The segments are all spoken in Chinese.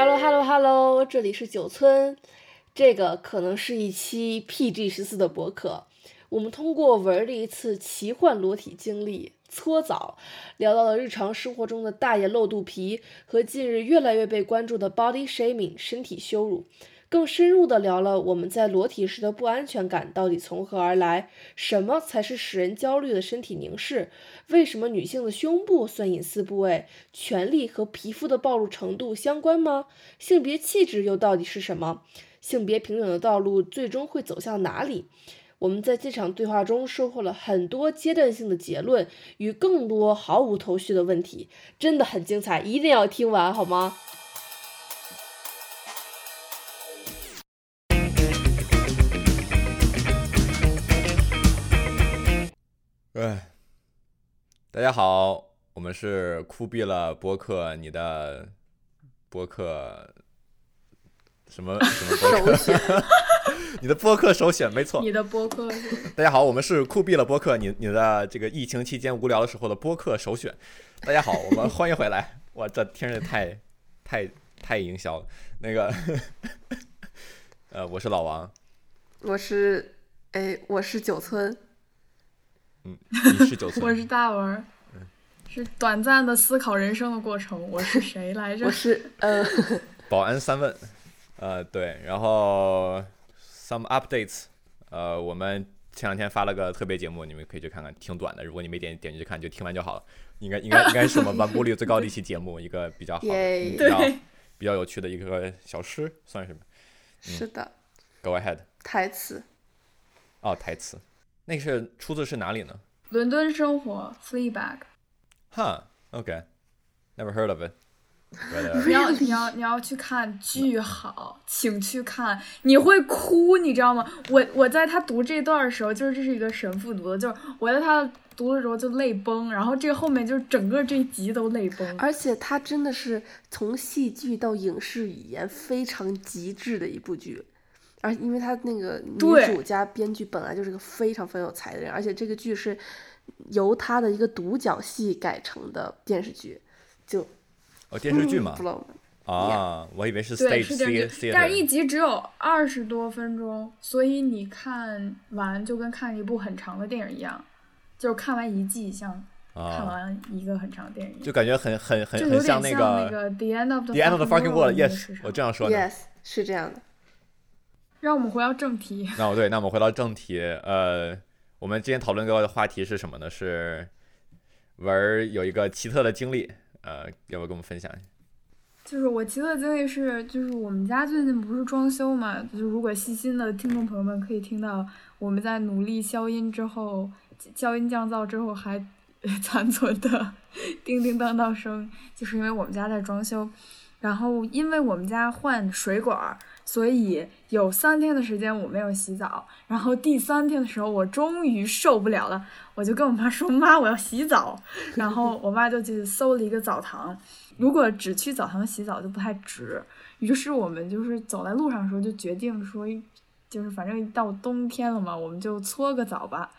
Hello Hello Hello，这里是九村，这个可能是一期 PG 十四的博客。我们通过文儿的一次奇幻裸体经历搓澡，聊到了日常生活中的大爷露肚皮和近日越来越被关注的 body shaming 身体羞辱，更深入的聊了我们在裸体时的不安全感到底从何而来，什么才是使人焦虑的身体凝视，为什么女性的胸部算隐私部位，权利和皮肤的暴露程度相关吗？性别气质又到底是什么？性别平等的道路最终会走向哪里？我们在这场对话中收获了很多阶段性的结论与更多毫无头绪的问题，真的很精彩，一定要听完好吗？大家好，我们是酷毙了播客，你的播客什么 什么播客？你的播客首选，没错。你的播客，大家好，我们是酷毙了播客，你你的这个疫情期间无聊的时候的播客首选。大家好，我们欢迎回来。哇，这听着太 太太营销了。那个，呃，我是老王，我是，哎，我是九村，嗯，你是九岁，我是大文儿，是短暂的思考人生的过程。我是谁来着？我是呃，保安三问，呃，对，然后 some updates，呃，我们前两天发了个特别节目，你们可以去看看，挺短的。如果你没点点进去看，就听完就好了。应该应该应该是我们完播率最高的一期节目，一个比较好比较对比较有趣的一个小诗，算是吧。是的，Go ahead。台词，哦，台词，那个是出自是哪里呢？伦敦生活，Fleabag。哈，OK，never heard of it。Uh, 你要你要你要去看，巨好，请去看，你会哭，你知道吗？我我在他读这段的时候，就是这是一个神父读的，就是我在他读的时候就泪崩，然后这后面就是整个这一集都泪崩。而且他真的是从戏剧到影视语言非常极致的一部剧。而因为他那个女主加编剧本来就是个非常非常有才的人，而且这个剧是由他的一个独角戏改成的电视剧，就哦，电视剧嘛啊，我以为是对，stage 是电 theater 视剧，但是一集只有二十多分钟，所以你看完就跟看一部很长的电影一样，就是看完一季像看啊，完一个很长的电影，就感觉很很很就有点很像那个个 The End of the The End of the Fucking World。那个 Yes，我这样说的。Yes，是这样的。让我们回到正题，那我对，那我们回到正题，呃，我们今天讨论个话题是什么呢？是文儿有一个奇特的经历，呃，要不要跟我们分享一下？就是我奇特的经历是，就是我们家最近不是装修嘛，就是如果细心的听众朋友们可以听到我们在努力消音之后，消音降噪之后还 残存的 叮叮当当声，就是因为我们家在装修，然后因为我们家换水管儿，所以有三天的时间我没有洗澡，然后第三天的时候我终于受不了了，我就跟我妈说：“妈，我要洗澡。”然后我妈就去搜了一个澡堂。如果只去澡堂洗澡就不太值，于是我们就是走在路上的时候就决定说，就是反正到冬天了嘛，我们就搓个澡吧。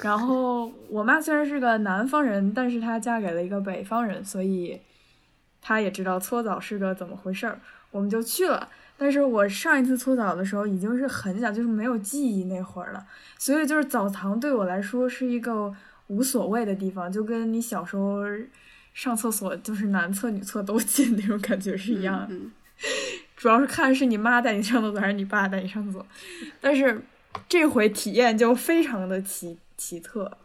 然后我妈虽然是个南方人，但是她嫁给了一个北方人，所以她也知道搓澡是个怎么回事儿，我们就去了。但是我上一次搓澡的时候已经是很小，就是没有记忆那会儿了，所以就是澡堂对我来说是一个无所谓的地方，就跟你小时候上厕所就是男厕女厕都 进那种感觉是一样的。嗯，主要是看是你妈带你上厕所还是你爸带你上厕所，但是这回体验就非常的奇奇特。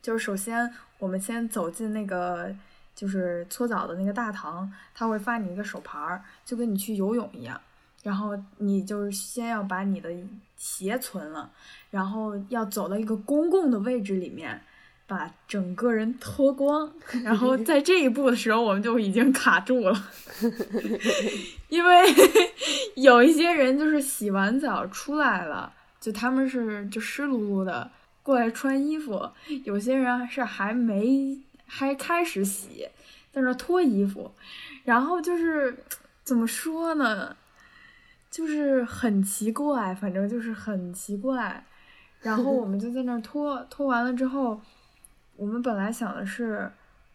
就是首先我们先走进那个就是搓澡的那个大堂，他会发你一个手牌儿，就跟你去游泳一样。然后你就是先要把你的鞋存了，然后要走到一个公共的位置里面，把整个人脱光。然后在这一步的时候，我们就已经卡住了，因为 有一些人就是洗完澡出来了，就他们是就湿漉漉的过来穿衣服，有些人是还没还开始洗，在那脱衣服，然后就是怎么说呢？就是很奇怪，反正就是很奇怪。然后我们就在那脱，脱完了之后，我们本来想的是，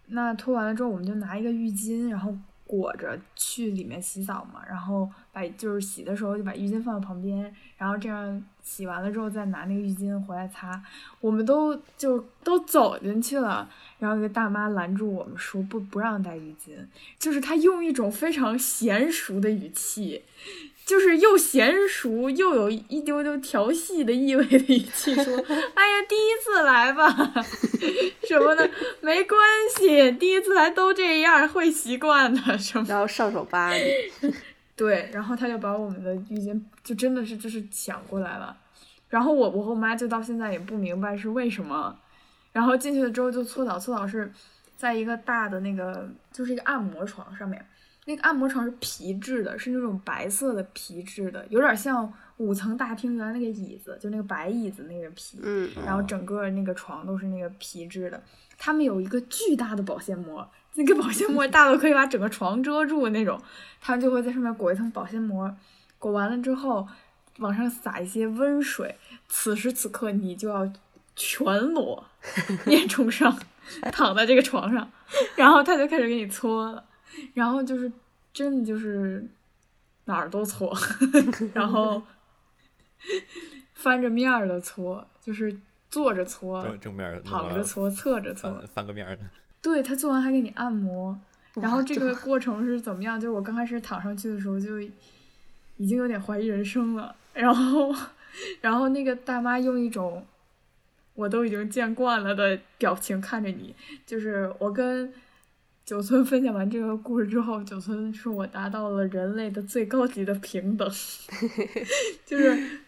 那脱完了之后，我们就拿一个浴巾，然后裹着去里面洗澡嘛，然后把就是洗的时候就把浴巾放在旁边，然后这样洗完了之后再拿那个浴巾回来擦。我们都就都走进去了，然后一个大妈拦住我们说不不让带浴巾，就是她用一种非常娴熟的语气。就是又娴熟又有一丢丢调戏的意味的语气说：“哎呀，第一次来吧，什么的没关系，第一次来都这样，会习惯的。”什么？然后上手扒你。对，然后他就把我们的浴巾就真的是就是抢过来了，然后我我和我妈就到现在也不明白是为什么，然后进去了之后就搓澡，搓澡是在一个大的那个就是一个按摩床上面。那个按摩床是皮质的，是那种白色的皮质的，有点像五层大厅原来那个椅子，就那个白椅子那个皮。嗯。然后整个那个床都是那个皮质的，他们有一个巨大的保鲜膜，那个保鲜膜大到可以把整个床遮住那种，他们就会在上面裹一层保鲜膜，裹完了之后往上撒一些温水，此时此刻你就要全裸 面冲上躺在这个床上，然后他就开始给你搓了。然后就是真的就是哪儿都搓，然后翻着面儿的搓，就是坐着搓，正面躺着搓，侧着搓，翻个面儿。对他做完还给你按摩，然后这个过程是怎么样？就是我刚开始躺上去的时候就已经有点怀疑人生了，然后然后那个大妈用一种我都已经见惯了的表情看着你，就是我跟。九村分享完这个故事之后，九村说我达到了人类的最高级的平等，就是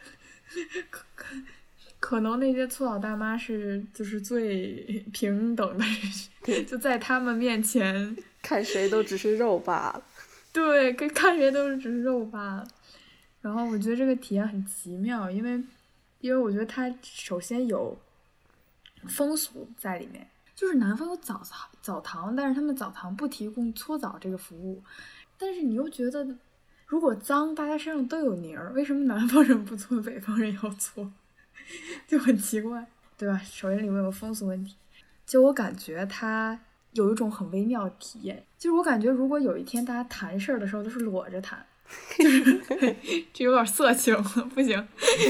可可能那些搓澡大妈是就是最 平等的，就在他们面前 看谁都只是肉罢了。对，跟看谁都是只是肉罢了。然后我觉得这个体验很奇妙，因为因为我觉得它首先有风俗在里面。就是南方有澡堂，澡堂，但是他们澡堂不提供搓澡这个服务。但是你又觉得，如果脏，大家身上都有泥儿，为什么南方人不搓，北方人要搓，就很奇怪，对吧？首先里面有个风俗问题，就我感觉它有一种很微妙的体验，就是我感觉如果有一天大家谈事儿的时候都是裸着谈。就是 这有点色情了，不行，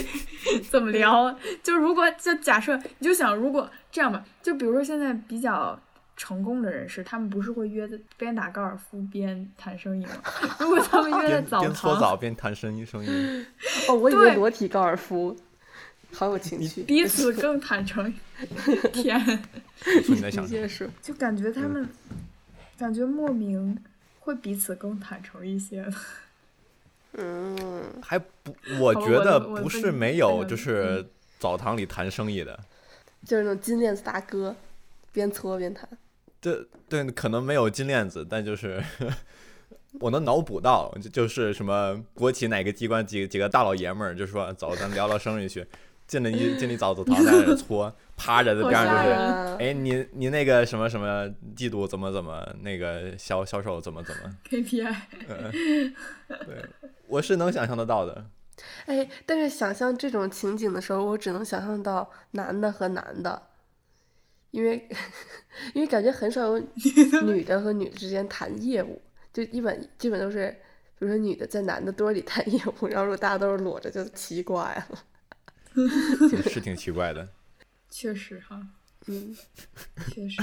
怎么聊？就如果就假设，你就想，如果这样吧，就比如说现在比较成功的人士，他们不是会约的边打高尔夫边谈生意吗？如果他们约在澡堂，边搓澡边谈生意，生意。哦，我以为裸体高尔夫，好有情趣，彼此更坦诚。天，你在想什么，就感觉他们感觉莫名会彼此更坦诚一些。嗯，还不，我觉得不是没有，就是澡堂里谈生意的，就是那种金链子大哥，边搓边谈。对对，可能没有金链子，但就是我能脑补到，就是什么国企哪个机关几几个大老爷们儿，就说走，咱聊聊生意去。进了一进了澡澡堂在那搓，趴着的边上就是，哎，你你那个什么什么季度怎么怎么那个销销售怎么怎么？KPI，对，我是能想象得到的。哎，但是想象这种情景的时候，我只能想象到男的和男的，因为 因为感觉很少有女的和女之间谈业务，就一本基本都是，比如说女的在男的堆里谈业务，然后如果大家都是裸着，就奇怪了。是挺奇怪的，确实哈，嗯，确实，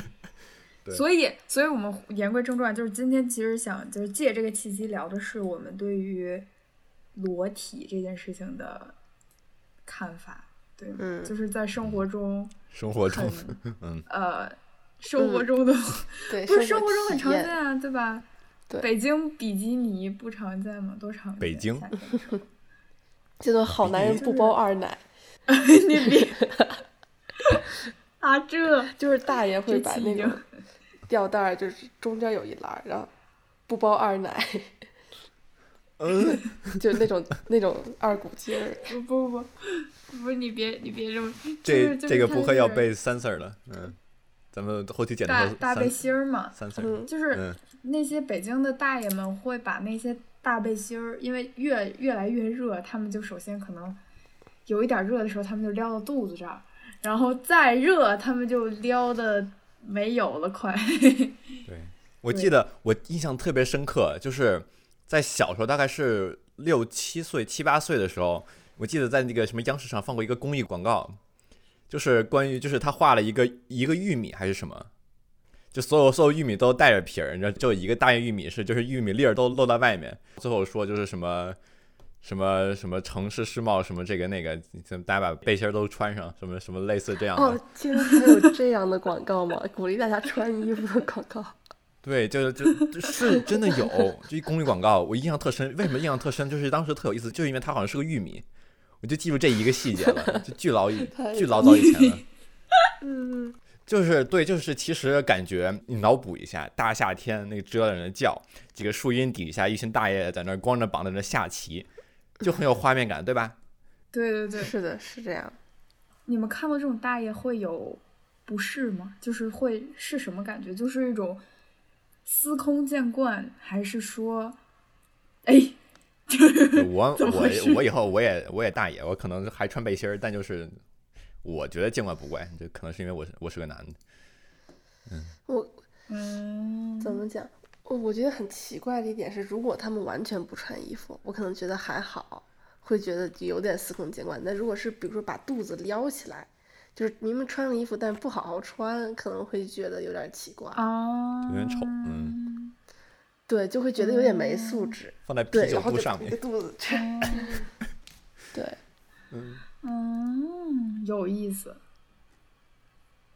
所以，所以我们言归正传，就是今天其实想就是借这个契机聊的是我们对于裸体这件事情的看法，对，嗯，就是在生活中，生活中，嗯，呃，生活中的，对，不是生活中很常见啊，对吧？对，北京比基尼不常见吗？多常见？北京，这个好男人不包二奶。你别 啊！这就是大爷会把那个吊带儿，就是中间有一栏，然后不包二奶，嗯，就那种那种二股劲儿。不不不，不是你别你别这么。这这个不会要背三色了，嗯，咱们后期剪的大背心儿嘛，三色，就是那些北京的大爷们会把那些大背心儿，因为越越来越热，他们就首先可能。有一点热的时候，他们就撩到肚子这儿，然后再热，他们就撩的没有了，快。对，我记得我印象特别深刻，就是在小时候，大概是六七岁、七八岁的时候，我记得在那个什么央视上放过一个公益广告，就是关于就是他画了一个一个玉米还是什么，就所有所有玉米都带着皮儿，然后就一个大玉米是就是玉米粒儿都露在外面，最后说就是什么。什么什么城市世贸什么这个那个，大家把背心都穿上，什么什么类似这样的。哦，竟然还有这样的广告吗？鼓励大家穿衣服的广告。对，就就就是真的有，就一公益广告，我印象特深。为什么印象特深？就是当时特有意思，就因为它好像是个玉米，我就记住这一个细节了，就巨老巨老早以前了。嗯，就是对，就是其实感觉你脑补一下，大夏天那个知了在那叫，几个树荫底下，一群大爷在那光着膀在那下棋。就很有画面感，对吧？对对对，是的，是这样。你们看到这种大爷会有不适吗？就是会是什么感觉？就是一种司空见惯，还是说，哎，我 我我以后我也我也大爷，我可能还穿背心儿，但就是我觉得见怪不怪，就可能是因为我是我是个男的。嗯，我嗯，怎么讲？我我觉得很奇怪的一点是，如果他们完全不穿衣服，我可能觉得还好，会觉得有点司空见惯。但如果是比如说把肚子撩起来，就是明明穿了衣服，但是不好好穿，可能会觉得有点奇怪啊，有点丑，嗯，对，就会觉得有点没素质。放在啤酒肚上面，肚子，对，嗯嗯，有意思。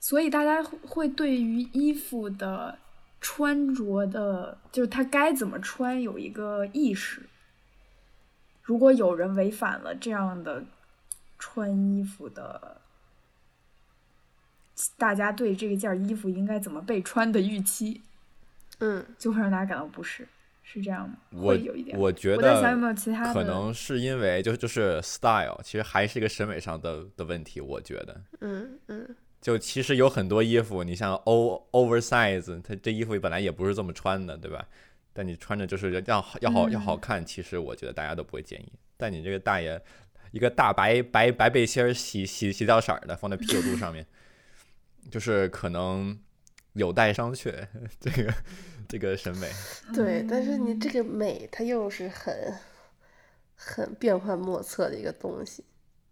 所以大家会对于衣服的。穿着的，就是他该怎么穿有一个意识。如果有人违反了这样的穿衣服的，大家对这件衣服应该怎么被穿的预期，嗯，就会让大家感到不适，是这样吗？我有一点，我觉得我在想有没有其他的，可能是因为就就是 style，其实还是一个审美上的的问题，我觉得，嗯嗯。就其实有很多衣服，你像 o oversize，它这衣服本来也不是这么穿的，对吧？但你穿着就是要要好要好看，其实我觉得大家都不会介意。但你这个大爷，一个大白白白背心儿，洗洗洗掉色儿的，放在啤酒肚上面，就是可能有待商榷。这个这个审美，对，但是你这个美，它又是很很变幻莫测的一个东西。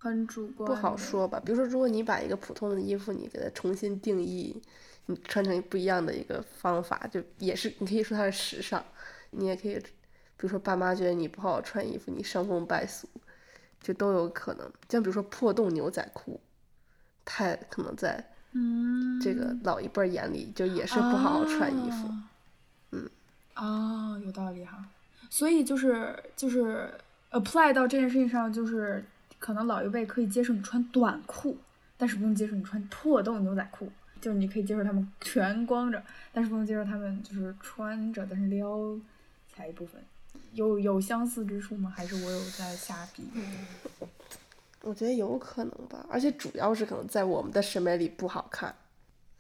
很主观，不好说吧。比如说，如果你把一个普通的衣服，你给它重新定义，你穿成不一样的一个方法，就也是你可以说它是时尚。你也可以，比如说爸妈觉得你不好好穿衣服，你伤风败俗，就都有可能。像比如说破洞牛仔裤，太可能在嗯这个老一辈眼里就也是不好好穿衣服。嗯，哦，有道理哈。所以就是就是 apply 到这件事情上，就是。可能老一辈可以接受你穿短裤，但是不能接受你穿破洞牛仔裤。就是你可以接受他们全光着，但是不能接受他们就是穿着但是撩起来一部分。有有相似之处吗？还是我有在瞎比？我觉得有可能吧，而且主要是可能在我们的审美里不好看。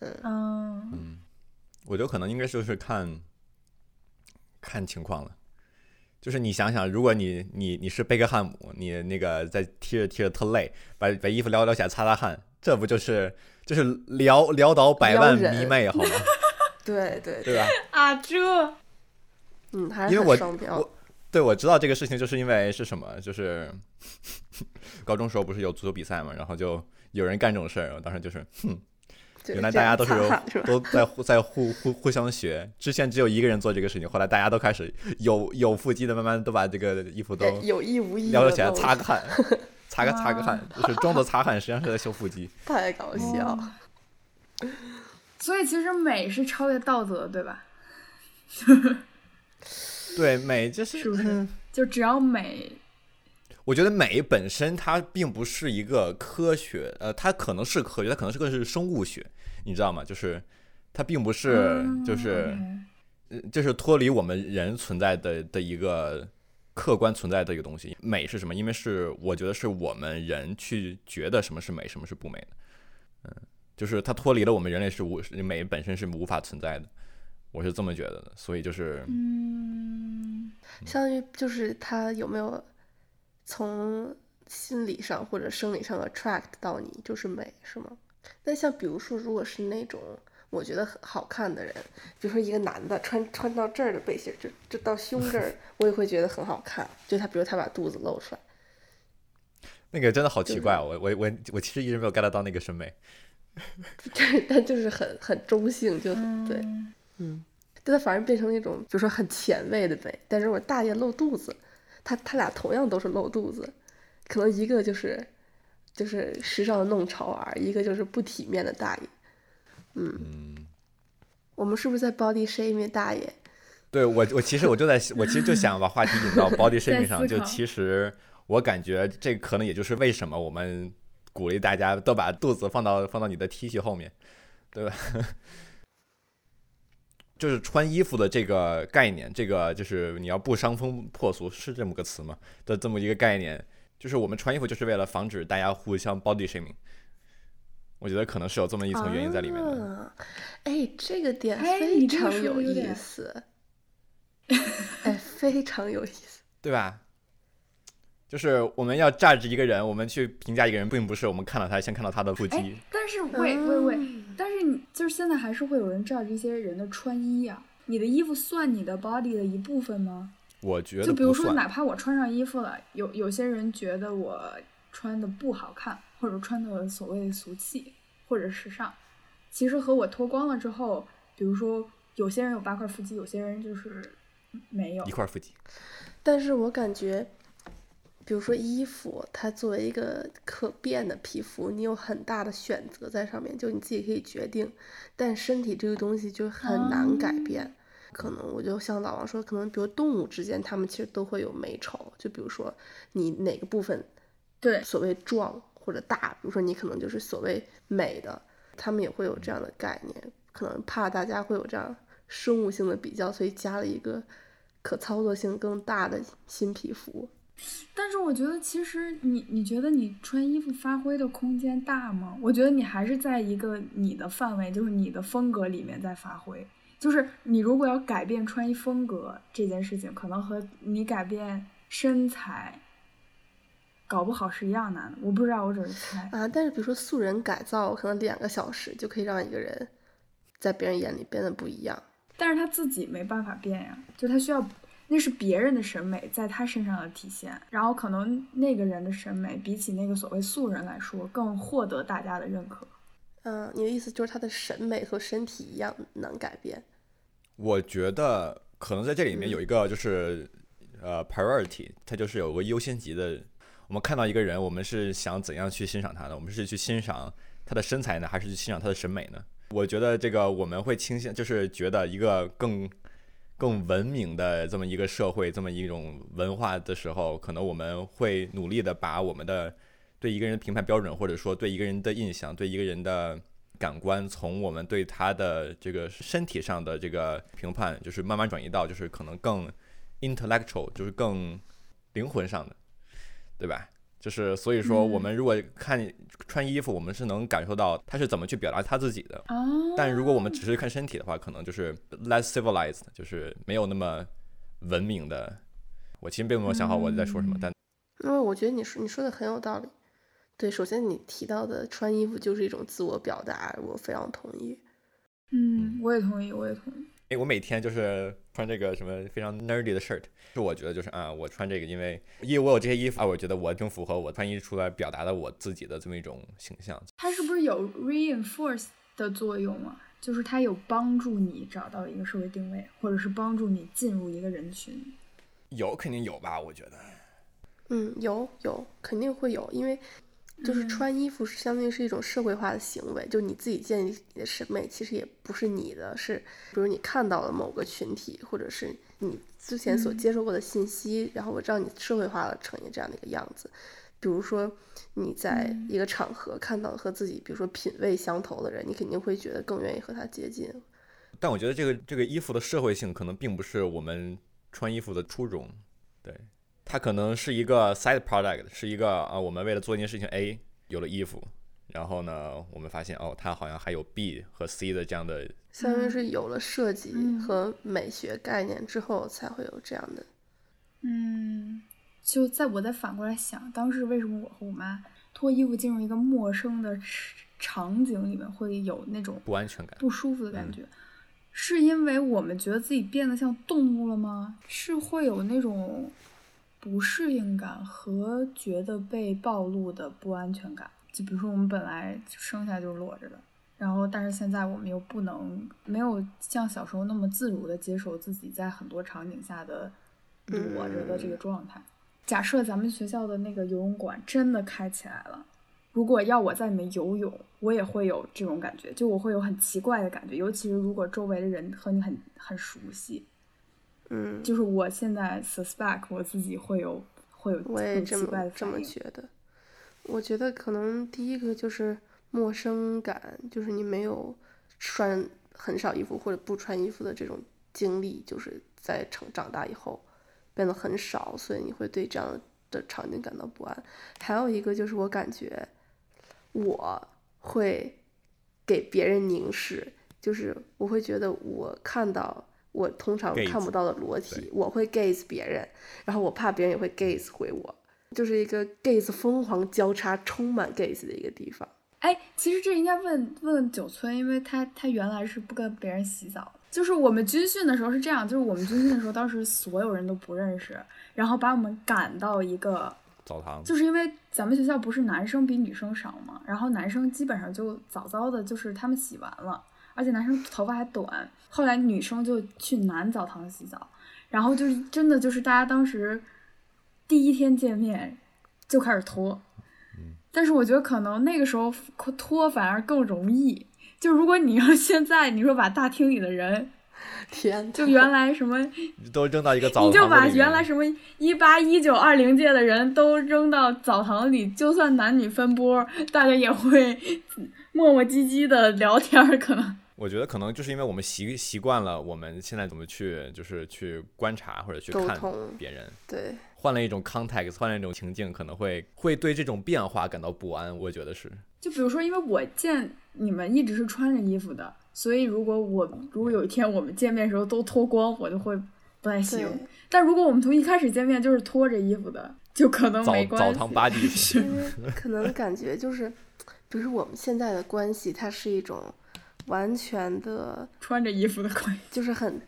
嗯嗯，我觉得可能应该就是看看情况了。就是你想想，如果你你你是贝克汉姆，你那个在踢着踢着特累，把把衣服撩撩起来擦擦汗，这不就是就是撩撩倒百万迷妹好吗？对对对吧？啊这，嗯，还是因为我我对我知道这个事情，就是因为是什么？就是 高中时候不是有足球比赛嘛，然后就有人干这种事儿，我当时就是哼。原来大家都是都 在互在互互互相学，之前只有一个人做这个事情，后来大家都开始有有腹肌的，慢慢都把这个衣服都有意无意撩起来擦个汗，擦个擦个汗，就是装作擦汗，实际上是在修腹肌，太搞笑。所以其实美是超越道德，对吧？对，美就是是不是？就只要美。我觉得美本身它并不是一个科学，呃，它可能是科学，它可能是个是生物学，你知道吗？就是它并不是，就是，就是脱离我们人存在的的一个客观存在的一个东西。美是什么？因为是我觉得是我们人去觉得什么是美，什么是不美的。嗯，就是它脱离了我们人类是无美本身是无法存在的，我是这么觉得的。所以就是，嗯，相当于就是它有没有？从心理上或者生理上 attract 到你就是美，是吗？那像比如说，如果是那种我觉得很好看的人，比如说一个男的穿穿到这儿的背心，就就到胸这儿，我也会觉得很好看。就他，比如他把肚子露出来，那个真的好奇就是怪，我我我我其实一直没有 get 到那个审美。但但就是很很中性，就很对，嗯嗯，但它反而变成了一种，比如说很前卫的美。但是我大爷露肚子，他他俩同样都是露肚子，可能一个就是就是时尚的弄潮儿，一个就是不体面的大爷。嗯，我们是不是在 body shaming 大爷？对我我其实我就在我其实就想把话题引到 body shaming 上，就其实我感觉这可能也就是为什么我们鼓励大家都把肚子放到放到你的 T 恤后面，对吧？就是穿衣服的这个概念，这个就是你要不伤风破俗是这么个词吗？的这么一个概念，就是我们穿衣服就是为了防止大家互相 body shaming。我觉得可能是有这么一层原因在里面的。啊、哎，这个点哎非常有意思，哎，非常有意思。对吧？就是我们要 judge 一个人，我们去评价一个人，并不是我们看到他先看到他的腹肌哎，但是喂喂喂，嗯但是你就是现在还是会有人照这些人的穿衣呀、你的衣服算你的 body 的一部分吗？我觉得就比如说，哪怕我穿上衣服了，有有些人觉得我穿的不好看，或者穿的所谓俗气或者时尚，其实和我脱光了之后，比如说有些人有八块腹肌，有些人就是没有一。块腹肌，但是我感觉，比如说衣服，它作为一个可变的皮肤，你有很大的选择在上面，就你自己可以决定。但身体这个东西就很难改变。可能我就像老王说，可能比如动物之间，它们其实都会有美丑。就比如说你哪个部分对，所谓壮或者大，比如说你可能就是所谓美的，他们也会有这样的概念。可能怕大家会有这样生物性的比较，所以加了一个可操作性更大的新皮肤。但是我觉得，其实你你觉得你穿衣服发挥的空间大吗？我觉得你还是在一个你的范围，就是你的风格里面在发挥。就是你如果要改变穿衣风格这件事情，可能和你改变身材，搞不好是一样难的。我不知道，我只是猜。啊，但是比如说素人改造，可能两个小时就可以让一个人在别人眼里变得不一样。但是他自己没办法变呀，就他需要，那是别人的审美在他身上的体现，然后可能那个人的审美比起那个所谓素人来说，更获得大家的认可。嗯，你的意思就是他的审美和身体一样能改变？我觉得可能在这里面有一个就是、呃 priority，它就是有个优先级的。我们看到一个人，我们是想怎样去欣赏他呢？我们是去欣赏他的身材呢，还是去欣赏他的审美呢？我觉得这个我们会倾向，就是觉得一个更更文明的这么一个社会，这么一种文化的时候，可能我们会努力的把我们的对一个人的评判标准，或者说对一个人的印象，对一个人的感官，从我们对他的这个身体上的这个评判，就是慢慢转移到就是可能更 intellectual，就是更灵魂上的，对吧？就是所以说，我们如果看穿衣服，我们是能感受到他是怎么去表达他自己的。哦，但如果我们只是看身体的话，可能就是 less civilized，就是没有那么文明的。我其实并没有想好我在说什么，但因为我觉得你说你说的很有道理。对，首先你提到的穿衣服就是一种自我表达，我非常同意。嗯，我也同意，我也同意。哎，我每天就是穿这个什么非常 nerdy 的 shirt，就我觉得就是啊，我穿这个，因为因为我有这些衣服啊，我觉得我更符合我穿衣出来表达的我自己的这么一种形象。它是不是有 reinforce 的作用啊？就是它有帮助你找到一个社会定位，或者是帮助你进入一个人群。有肯定有吧，我觉得。嗯，有有肯定会有，因为就是嗯穿衣服是相当于是一种社会化的行为，就你自己建立你的审美，其实也不是你的，是比如你看到了某个群体，或者是你之前所嗯接受过的信息，然后我让你社会化了成一这样的一个样子。比如说你在嗯一个场合看到和自己，比如说品味相投的人，你肯定会觉得更愿意和他接近。但我觉得这个这个衣服的社会性可能并不是我们穿衣服的初衷，对，它可能是一个 side product，是一个啊，我们为了做一件事情 A 有了衣服，然后呢，我们发现哦，它好像还有 B 和 C 的这样的，相当于是有了设计嗯和美学概念之后，才会有这样的。嗯，就在我在反过来想，当时为什么我和我妈脱衣服进入一个陌生的场景里面，会有那种不安全感、不舒服的感觉。是因为我们觉得自己变得像动物了吗？是会有那种不适应感和觉得被暴露的不安全感。就比如说，我们本来生下来就裸着的，然后但是现在我们又不能没有像小时候那么自如的接受自己在很多场景下的裸着的这个状态。假设咱们学校的那个游泳馆真的开起来了。如果要我在里面游泳，我也会有这种感觉，就我会有很奇怪的感觉，尤其是如果周围的人和你很很熟悉，嗯，就是我现在 suspect 我自己会有会有我也这么这么觉得。我觉得可能第一个就是陌生感，就是你没有穿很少衣服或者不穿衣服的这种经历，就是在成长大以后变得很少，所以你会对这样的场景感到不安。还有一个就是我感觉。我会给别人凝视，就是我会觉得我看到我通常看不到的裸体，我会 gaze 别人，然后我怕别人也会 gaze 回我，就是一个 gaze 疯狂交叉、充满 gaze 的一个地方。哎，其实这应该问问九村，因为他他原来是不跟别人洗澡，就是我们军训的时候是这样，就是我们军训的时候，当时所有人都不认识，然后把我们赶到一个。澡堂就是因为咱们学校不是男生比女生少嘛，然后男生基本上就早早的，就是他们洗完了，而且男生头发还短，后来女生就去男澡堂洗澡，然后就是真的就是大家当时第一天见面就开始脱，但是我觉得可能那个时候脱反而更容易，就如果你要现在你说把大厅里的人。天，就原来什么都扔到一个澡堂，你就把原来什么一八一九二零届的人都扔到澡堂里，就算男女分波，大家也会 磨磨唧唧的聊天。可能我觉得可能就是因为我们习习惯了，我们现在怎么去就是去观察或者去看别人，对，换了一种 context，换了一种情境，可能会会对这种变化感到不安。我觉得是，就比如说，因为我见你们一直是穿着衣服的。所以，如果我如果有一天我们见面的时候都脱光，我就会不太行。但如果我们从一开始见面就是脱着衣服的，就可能没关系。澡堂八地可能感觉就是，比如说我们现在的关系，它是一种完全的穿着衣服的关系，就是很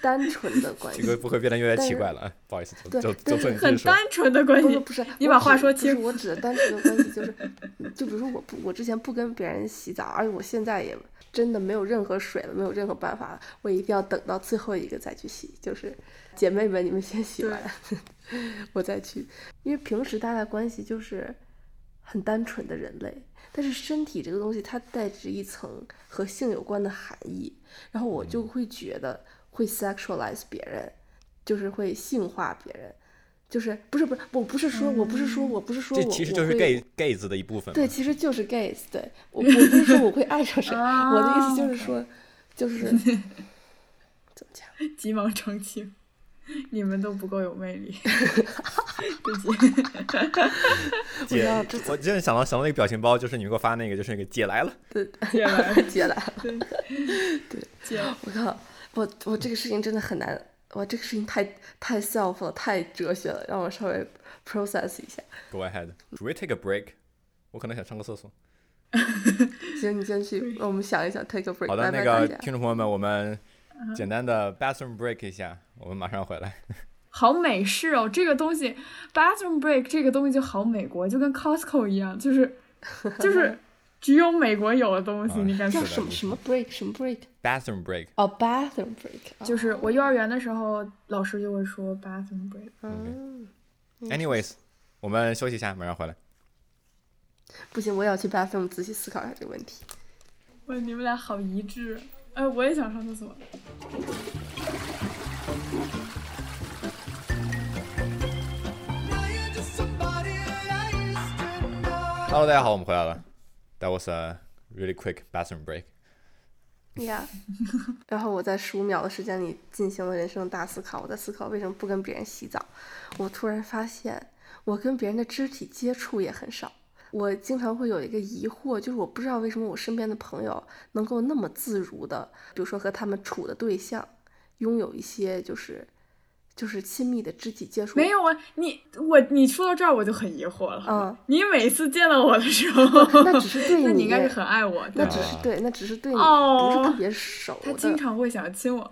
单纯的关系。这个不会变得越来越奇怪了，不好意思，就就很单纯的关系。不是，你把话说清。我指的单纯的关系就是，就比如说我不，我之前不跟别人洗澡，而且我现在也。真的没有任何水了，没有任何办法了，我一定要等到最后一个再去洗。就是姐妹们，你们先洗完，我再去。因为平时大家关系就是很单纯的人类，但是身体这个东西它带着一层和性有关的含义，然后我就会觉得会 sexualize 别人，就是会性化别人。就是不是不是我不是说我不是说我不是说这其实就是 gay gay 子的一部分。对，其实就是 gays。对我我不是说我会爱上谁，我的意思就是说，就是 怎么讲？急忙澄清，你们都不够有魅力。对不起。姐，我今天想到想到那个表情包，就是你们给我发那个，就是那个姐来了。对，姐来了，姐来了。对，姐，我靠，我我这个事情真的很难。我，这个事情太太 self 了，太哲学了，让我稍微 process 一下。Go ahead. Should we take a break? 我可能想上个厕所。行，你先去，我们想一想，take a break。好的，那个听众朋友们，我们简单的 bathroom break 一下，我们马上回来。好美式哦，这个东西 bathroom break 这个东西就好美国，就跟 Costco 一样，就是就是。只有美国有的东西，你敢叫什么什么 break 什么 break？bathroom break。哦，bathroom break，就是我幼儿园的时候，老师就会说 bathroom break。嗯。Anyways，我们休息一下，马上回来。不行，我也要去 bathroom 仔细思考一下这个问题。哇，你们俩好一致。哎，我也想上厕所。Hello，大家好，我们回来了。That was a really quick bathroom break. Yeah. 然后我在十五秒的时间里进行了人生大思考。我在思考为什么不跟别人洗澡。我突然发现，我跟别人的肢体接触也很少。我经常会有一个疑惑，就是我不知道为什么我身边的朋友能够那么自如的，比如说和他们处的对象拥有一些就是就是亲密的肢体接触。没有啊，你我你说到这儿我就很疑惑了。嗯，你每次见到我的时候，那只是对 你，那你应该是很爱我。那只是对，那只是对你哦不是特别熟他。经常会想亲我。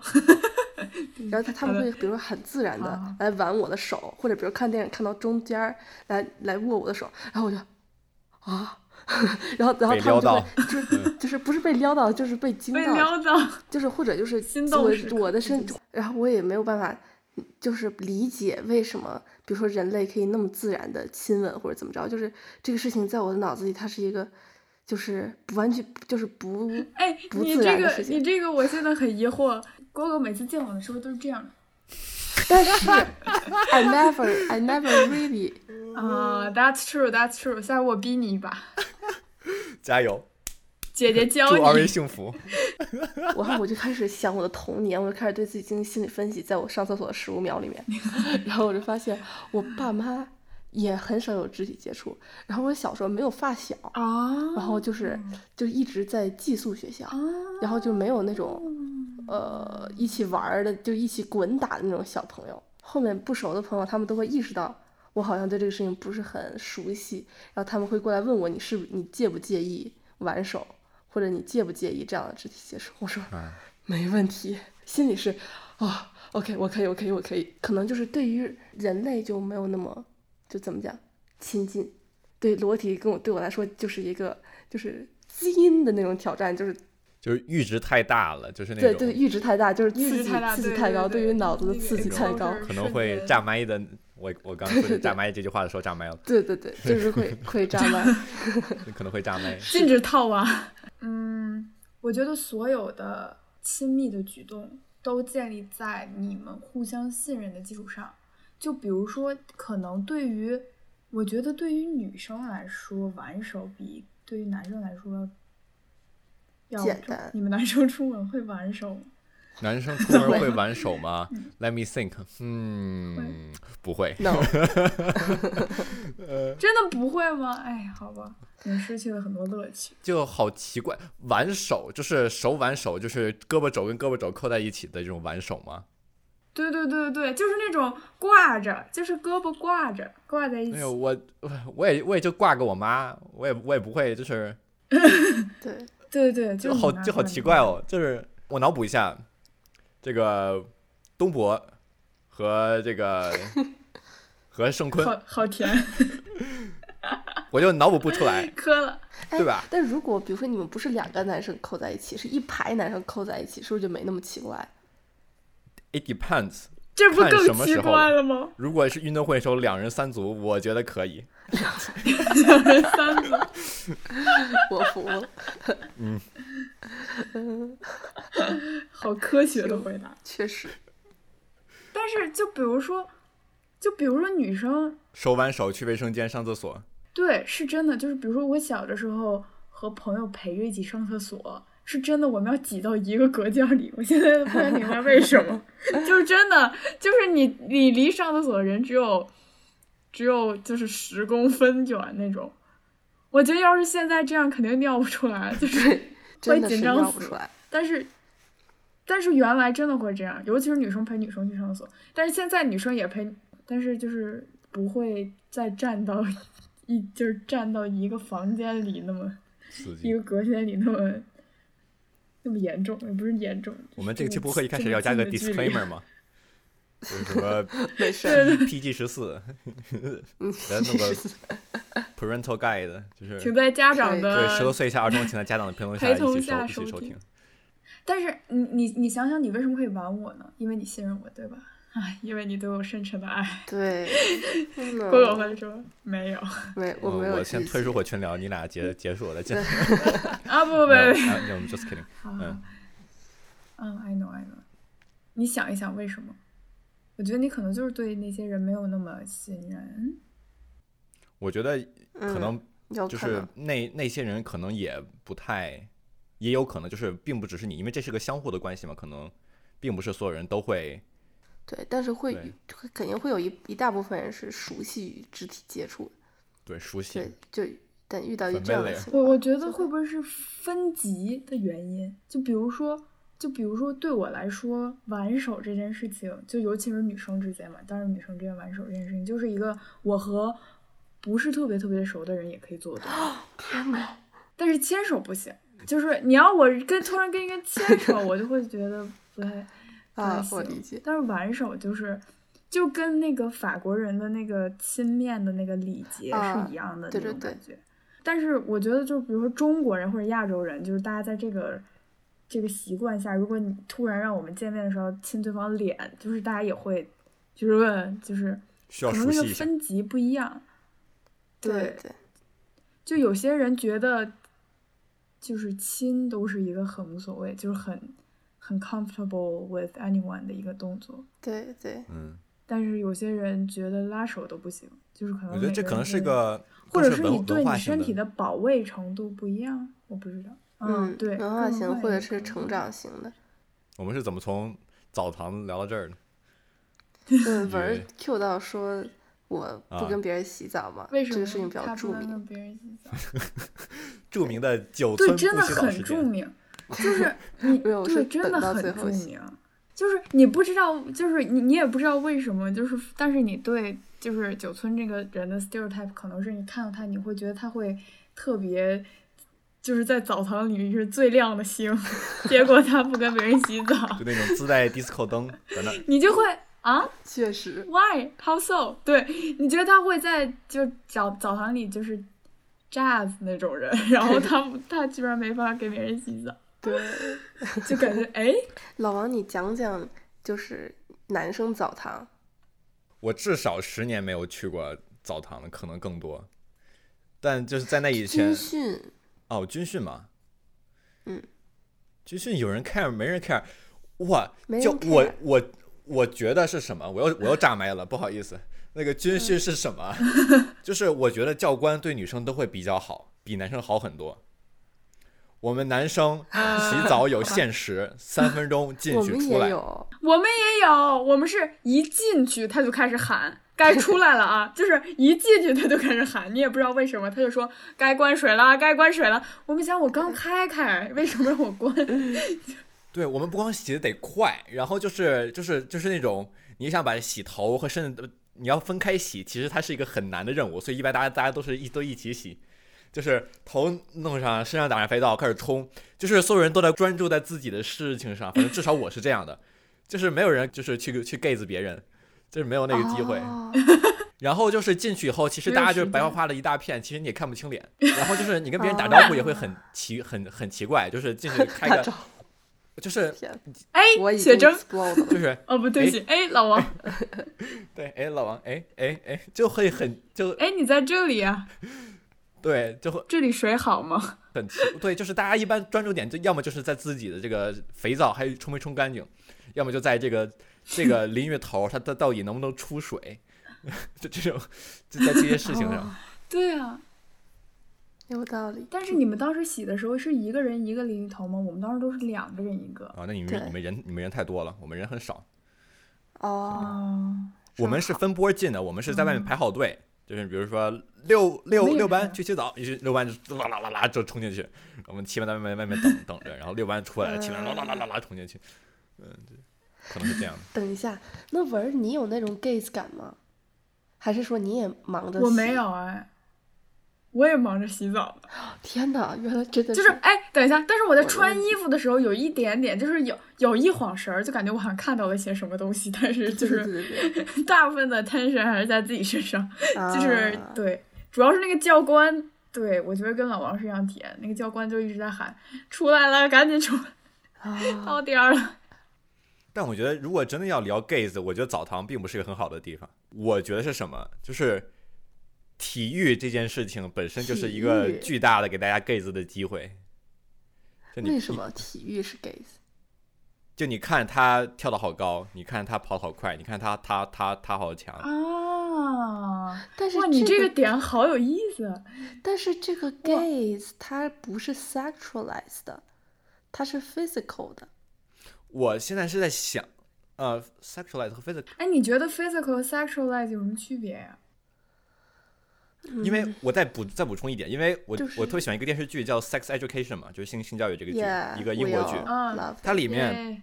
然后他他们会比如说很自然的来挽我的手，或者比如看电影看到中间儿来来握我的手，然后我就啊，然后然后他们就撩会就是就是不是被撩到，就是被惊被到，撩到，就是或者就是心动我的身，然后我也没有办法，就是理解为什么，比如说人类可以那么自然的亲吻或者怎么着，就是这个事情在我的脑子里，它是一个就是不完全就是不哎，不你这个自然的事情你这个我现在很疑惑。哥哥每次见我的时候都是这样的 但是 I never I never really 啊、t h a t s true，That's true。下回我逼你一把，加油，姐姐教你祝二位你。幸福。然后我就开始想我的童年，我就开始对自己进行心理分析，在我上厕所的十五秒里面，然后我就发现我爸妈也很少有肢体接触，然后我小时候没有发小，啊，然后就是就一直在寄宿学校，啊，然后就没有那种呃一起玩的，就一起滚打的那种小朋友。后面不熟的朋友，他们都会意识到我好像对这个事情不是很熟悉，然后他们会过来问我你是不你介不介意玩手，或者你介不介意这样的肢体接触。我说啊没问题，心里是啊、OK，我可以，我可以，我可以。可能就是对于人类就没有那么就怎么讲亲近，对裸体跟我对我来说就是一个就是基因的那种挑战，就是就是阈值太大了，就是那种对对，阈值太大，就是刺激阈值太大刺激太高，对于脑子的刺激太高。可能会炸麦的。我我刚说的炸麦这句话的时候炸麦了，对对对，就是会 会炸麦。可能会炸麦。禁止套娃。嗯，我觉得所有的亲密的举动都建立在你们互相信任的基础上。就比如说，可能对于我觉得对于女生来说，挽手比对于男生来说简单你们男生出门会挽手吗？男生 出门会挽手吗？Let me think，嗯，不会。No，真的不会吗？哎，好吧，你失去了很多乐趣。就好奇怪，挽手就是手挽手，就是胳膊肘跟胳膊肘扣在一起的这种挽手吗？对对对对，就是那种挂着，就是胳膊挂着挂在一起。哎呦，我我我也我也就挂个我妈，我也我也不会，就是 对，对对，就就好就好奇怪哦。就是我脑补一下，这个东博和这个 和盛坤，好好甜，我就脑补不出来，磕了。哎对吧？但如果比如说你们不是两个男生扣在一起，是一排男生扣在一起，是不是就没那么奇怪？It depends。这不更奇么时候怪了吗？如果是运动会的时候两人三组，我觉得可以。两人三个，我服了，嗯好科学的回答。确实。但是就比如说，就比如说女生，手挽手去卫生间上厕所，对，是真的，就是比如说我小的时候和朋友陪着一起上厕所，是真的我们要挤到一个隔间里。我现在都不太明白为什么，就是真的，就是你你离上厕所的人只有只有就是十公分卷那种。我觉得要是现在这样，肯定尿不出来，就是 会紧张死。但是，但是原来真的会这样，尤其是女生陪女生去上厕所。但是现在女生也陪，但是就是不会再站到一就是站到一个房间里那么。一个隔间里那么那么严重，也不是严重。我们这个期这么播客一开始要加个近的距离 disclaimer 嘛，就是什么 没事，PG 十四，来弄个 parental guide，就是请在家长的对十多，岁以下儿童，请在家长的评论下陪一起收一起收听。但是你你你想想，你为什么可以玩我呢？因为你信任我，对吧？啊，因为你对我深沉的爱。对，郭友会说没有没，我我没有。我先退出会群聊，你俩结结束我再见。啊，不不不，没有不啊，no, I'm just kidding。好好嗯，嗯，I know I know。你想一想为什么？我觉得你可能就是对那些人没有那么信任。我觉得可嗯能就是那那些人可能也不太，也有可能就是并不只是你，因为这是个相互的关系嘛，可能并不是所有人都会。对，但是会会肯定会有一一大部分人是熟悉与肢体接触，对熟悉对，，就但遇到一这样的情况，我我觉得会不会是分级的原因？就比如说，就比如说对我来说，挽手这件事情，就尤其是女生之间嘛，当然女生之间挽手这件事情，就是一个我和不是特别特别熟的人也可以做的。天哪！但是牵手不行，就是你要我跟突然跟一个牵手，我就会觉得不太。我理解。但是挽手就是就跟那个法国人的那个亲面的那个礼节啊是一样的那对对对种感觉。但是我觉得，就比如说中国人或者亚洲人，就是大家在这个这个习惯下，如果你突然让我们见面的时候亲对方脸，就是大家也会就是问，就是可能那个。分级不一样。对对，就有些人觉得，就是亲都是一个很无所谓，就是很很 comfortable with anyone 的一个动作。对对，嗯，但是有些人觉得拉手都不行，就是可能我觉得每这可能是个或者是你对你身体的保卫程度不一样，我不知道。嗯，对，文化型或者是成长型的。我们是怎么从澡堂聊到这儿的？嗯，文儿对 Q 到说我不啊跟别人洗澡嘛，为什么这个事情比较他著名。不能跟别人洗澡？著名的九对，村真的不洗澡很事件。著名，就是 你对，真的很著名。就是你不知道，就是你你也不知道为什么，就是但是你对就是九村这个人的 stereotype 可能是你看到他，你会觉得他会特别。就是在澡堂里是最亮的星，结果他不跟别人洗澡，就那种自带 disco 灯在那，你就会啊确实，，why how so？对你觉得他会在就澡澡堂里就是 jazz 那种人，然后他他居然没法跟别人洗澡，对。就感觉哎，老王，你讲讲就是男生澡堂。我至少十年没有去过澡堂了，可能更多。但就是在那以前军，训，哦，军训嘛，嗯，军训有人 care 没人 care，哇，就我我我觉得是什么？我又我又炸麦了，不好意思。那个军训是什么？就是我觉得教官对女生都会比较好，比男生好很多。我们男生洗澡有限时，三分钟进去出来。也有，我们也有，我们是一进去他就开始喊。该出来了啊！就是一进去他就开始喊，你也不知道为什么，他就说该关水了，该关水了。我们想我刚开开，为什么让我关？对我们不光洗的得快，然后就是就是就是那种你想把洗头和身子你要分开洗，其实它是一个很难的任务，所以一般大家大家都是一都一起洗，就是头弄上，身上打上肥皂开始冲，就是所有人都在专注在自己的事情上，反正至少我是这样的，就是没有人就是去去 gaze 别人，就是没有那个机会。哦 然后就是进去以后，其实大家就是白花花的一大片，其实你也看不清脸。然后就是你跟别人打招呼也会很奇很很奇怪，就是进去开个，就是天，哎我，写真。就是哦，不对不起，哎，老王，对，哎，老王，哎哎哎，就会很就哎，你在这里啊？对，就会这里水好吗？很奇对，就是大家一般专注点就要么就是在自己的这个肥皂还冲没冲干净，要么就在这个这个淋浴头它它到底能不能出水，就这种就在这些事情上。哦对啊，有道理。但是你们当时洗的时候是一个人一个淋浴头吗？我们当时都是两个人一个。啊，那你们对你们人你们人太多了，我们人很少。哦，哦，我们是分波进的，我们是在外面嗯排好队，就是比如说六六六班去洗澡，于是六班就啦啦啦啦就冲进去，我们七班在外面外面等等着，然后六班出来了，七班啦啦啦啦啦冲进去，嗯，对可能是这样的。等一下，那文儿，你有那种 gaze 感吗？还是说你也忙着？我没。有哎，我也忙着洗澡呢。天哪，原来真的就是哎，等一下，但是我在穿衣服的时候有一点点，就是有有一晃神儿，就感觉我好像看到了些什么东西，但是就是对对对 大部分的 tension 还是在自己身上，对，就是啊对，主要是那个教官，对我觉得跟老王是一样体验，那个教官就一直在喊出来了，赶紧出来，啊，到点儿了。但我觉得，如果真的要聊 gays，我觉得澡堂并不是一个很好的地方。我觉得是什么？就是体育这件事情本身就是一个巨大的给大家 gays 的机会。就你为什么体育是 gaze？就你看他跳的好高，你看他跑得好快，你看他他他他好强。啊！但是哇，你这个个点好有意思。但是这个 gaze 它不是 sexualized 的，它是 physical 的。我现在是在想，呃，sexualize 和 physical，哎，你觉得 physical 和 sexualize 有什么区别呀？因为我再补再补充一点，因为我、就是我特别喜欢一个电视剧叫《Sex Education》嘛，就是性性教育这个剧 Yeah，一个英国剧它里面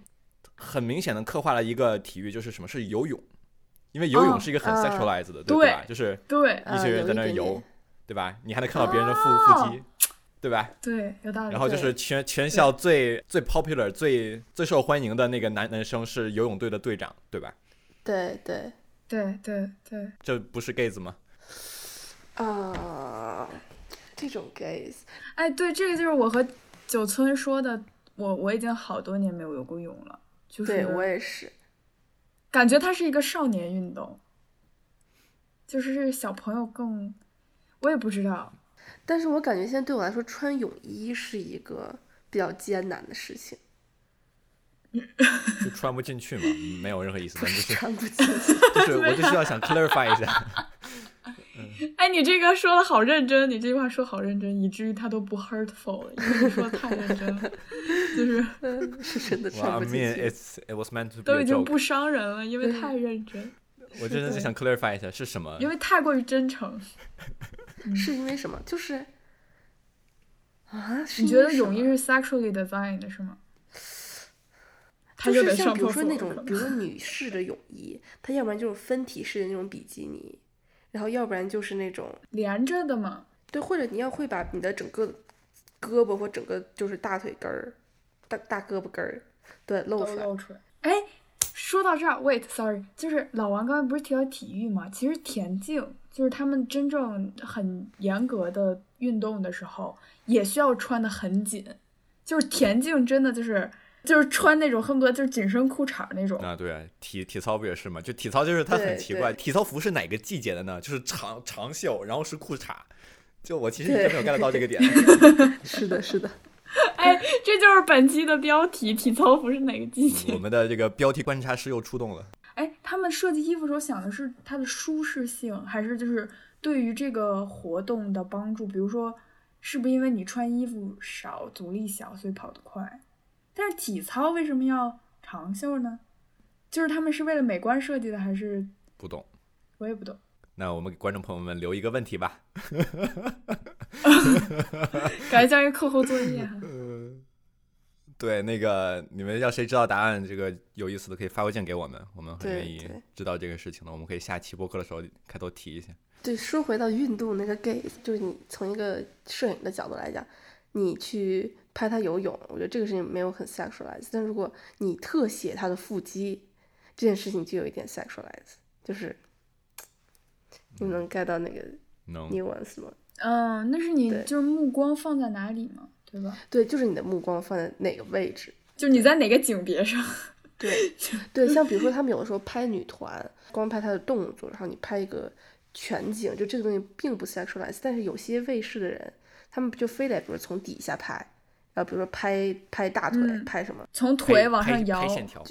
很明显的刻画了一个体育，就是什么是游泳，因为游泳哦是一个很啊 sexualized 的，对对吧？就是对一啊群人在那游，对吧？你还能看到别人的腹、哦腹肌，对吧？对，有道理。然后就是全全校最最 popular、最最受欢迎的那个男男生是游泳队的队长，对吧？对对对对对，这不是 gays 吗？啊，这种 gays 哎，对，这个就是我和九村说的，我我已经好多年没有游过泳了，就是对我也是。感觉它是一个少年运动，就是小朋友更，我也不知道，但是我感觉现在对我来说，穿泳衣是一个比较艰难的事情，就穿不进去嘛，没有任何意思，但就是穿不进去。就是我就需要想 clarify 一下，哎，你这个说的好认真，你这句话说好认真，以至于它都不 hurtful 了，因为你说的太认真了，就是 嗯是真的哇穿 I 不进 mean 去。it's it was meant to be 都已经。不伤人了，因为太认真，我真的是想 clarify 一下是什么？因为太过于真诚。是因为什么？就是啊，是你觉得泳衣是 sexually designed 的是吗？他就是像比如说那种比如说女士的泳衣，它要不然就是分体式的那种比基尼，然后要不然就是那种连着的嘛。对，或者你要会把你的整个胳膊或整个就是大腿根儿、大大胳膊根儿对露出来。露出来。哎，说到这儿，wait，sorry，就是老王刚才不是提到体育嘛？其实田径就是他们真正很严格的运动的时候，也需要穿的很紧。就是田径真的就是就是穿那种恨不得就是紧身裤衩那种。啊，对啊，体体操不也是吗？就体操就是它很奇怪，体操服是哪个季节的呢？就是长长袖，然后是裤衩。就我其实一直没有 get 到这个点。是的，是的，哎，这就是本期的标题：体操服是哪个季节我？们的这个标题观察师又出动了。哎，他们设计衣服的时候想的是它的舒适性，还是就是对于这个活动的帮助？比如说，是不是因为你穿衣服少、阻力小，所以跑得快？但是体操为什么要长袖呢？就是他们是为了美观设计的，还是不懂。我也不懂。那我们给观众朋友们留一个问题吧。感觉像一个课后作业哈。对，那个你们要谁知道答案，这个有意思的可以发邮件给我们，我们很愿意知道这个事情的。我们可以下期播客的时候开头提一下。对，说回到运动那个 gaze，就是你从一个摄影的角度来讲，你去拍他游泳，我觉得这个事情没有很 sexualize。但如果你特写他的腹肌，这件事情就有一点 sexualize，就是你能 get 到那个能 nuance 吗？嗯，那是你就是目光放在哪里嘛，对吧？对，就是你的目光放在哪个位置。就你在哪个景别上？对对，像比如说他们有的时候拍女团，光拍她的动作，然后你拍一个全景，就这个东西并不 sexualize。但是有些卫视的人，他们就非得比如从底下拍，然后比如说拍拍大腿，嗯拍什么，从腿往上摇拍，线条。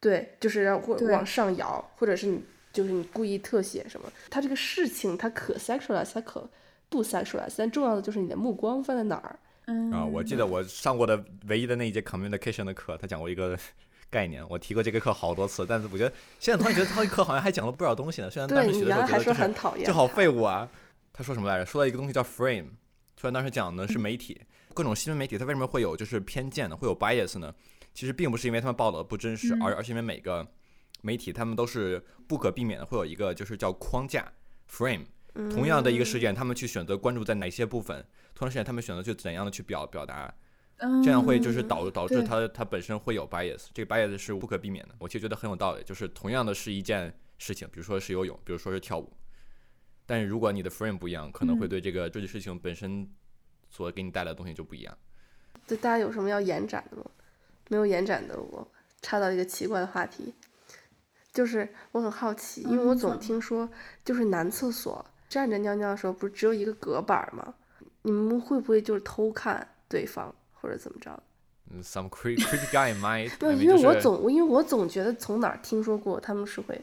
对，就是让或往上摇，或者是你就是你故意特写什么，它这个事情它可 sexualize，它可不 sexualize，但重要的就是你的目光放在哪儿。嗯啊，我记得我上过的唯一的那一节 communication 的课，他讲过一个 概念，我提过这个课好多次，但是我觉得现在突然觉得他的课好像还讲了不少东西呢。虽然当时学的时候觉得就是很讨厌，这好废物啊！他说什么来着？说到一个东西叫 frame，虽然当时讲的是媒体，各种新闻媒体它为什么会有就是偏见呢？会有 bias 呢？其实并不是因为他们报道的不真实，嗯而而是因为每个媒体他们都是不可避免的会有一个就是叫框架 frame。同样的一个事件，他们去选择关注在哪些部分，同样事件他们选择去怎样的去表表达，这样会就是导导致对。它它本身会有 bias，这个 bias 是不可避免的。我其实觉得很有道理，就是同样的是一件事情，比如说是游泳，比如说是跳舞，但是如果你的 frame 不一样，可能会嗯。对这个这件事情本身所给你带来的东西就不一样。对，大家有什么要延展的吗？没有延展的，我插到一个奇怪的话题，就是我很好奇，因为我总听说，就是男厕所站着尿尿的时候，不是只有一个隔板吗？你们会不会就是偷看对方或者怎么着？嗯，some creep creepy guy might，没有，因为我总因为我总觉得从哪儿听说过他们是会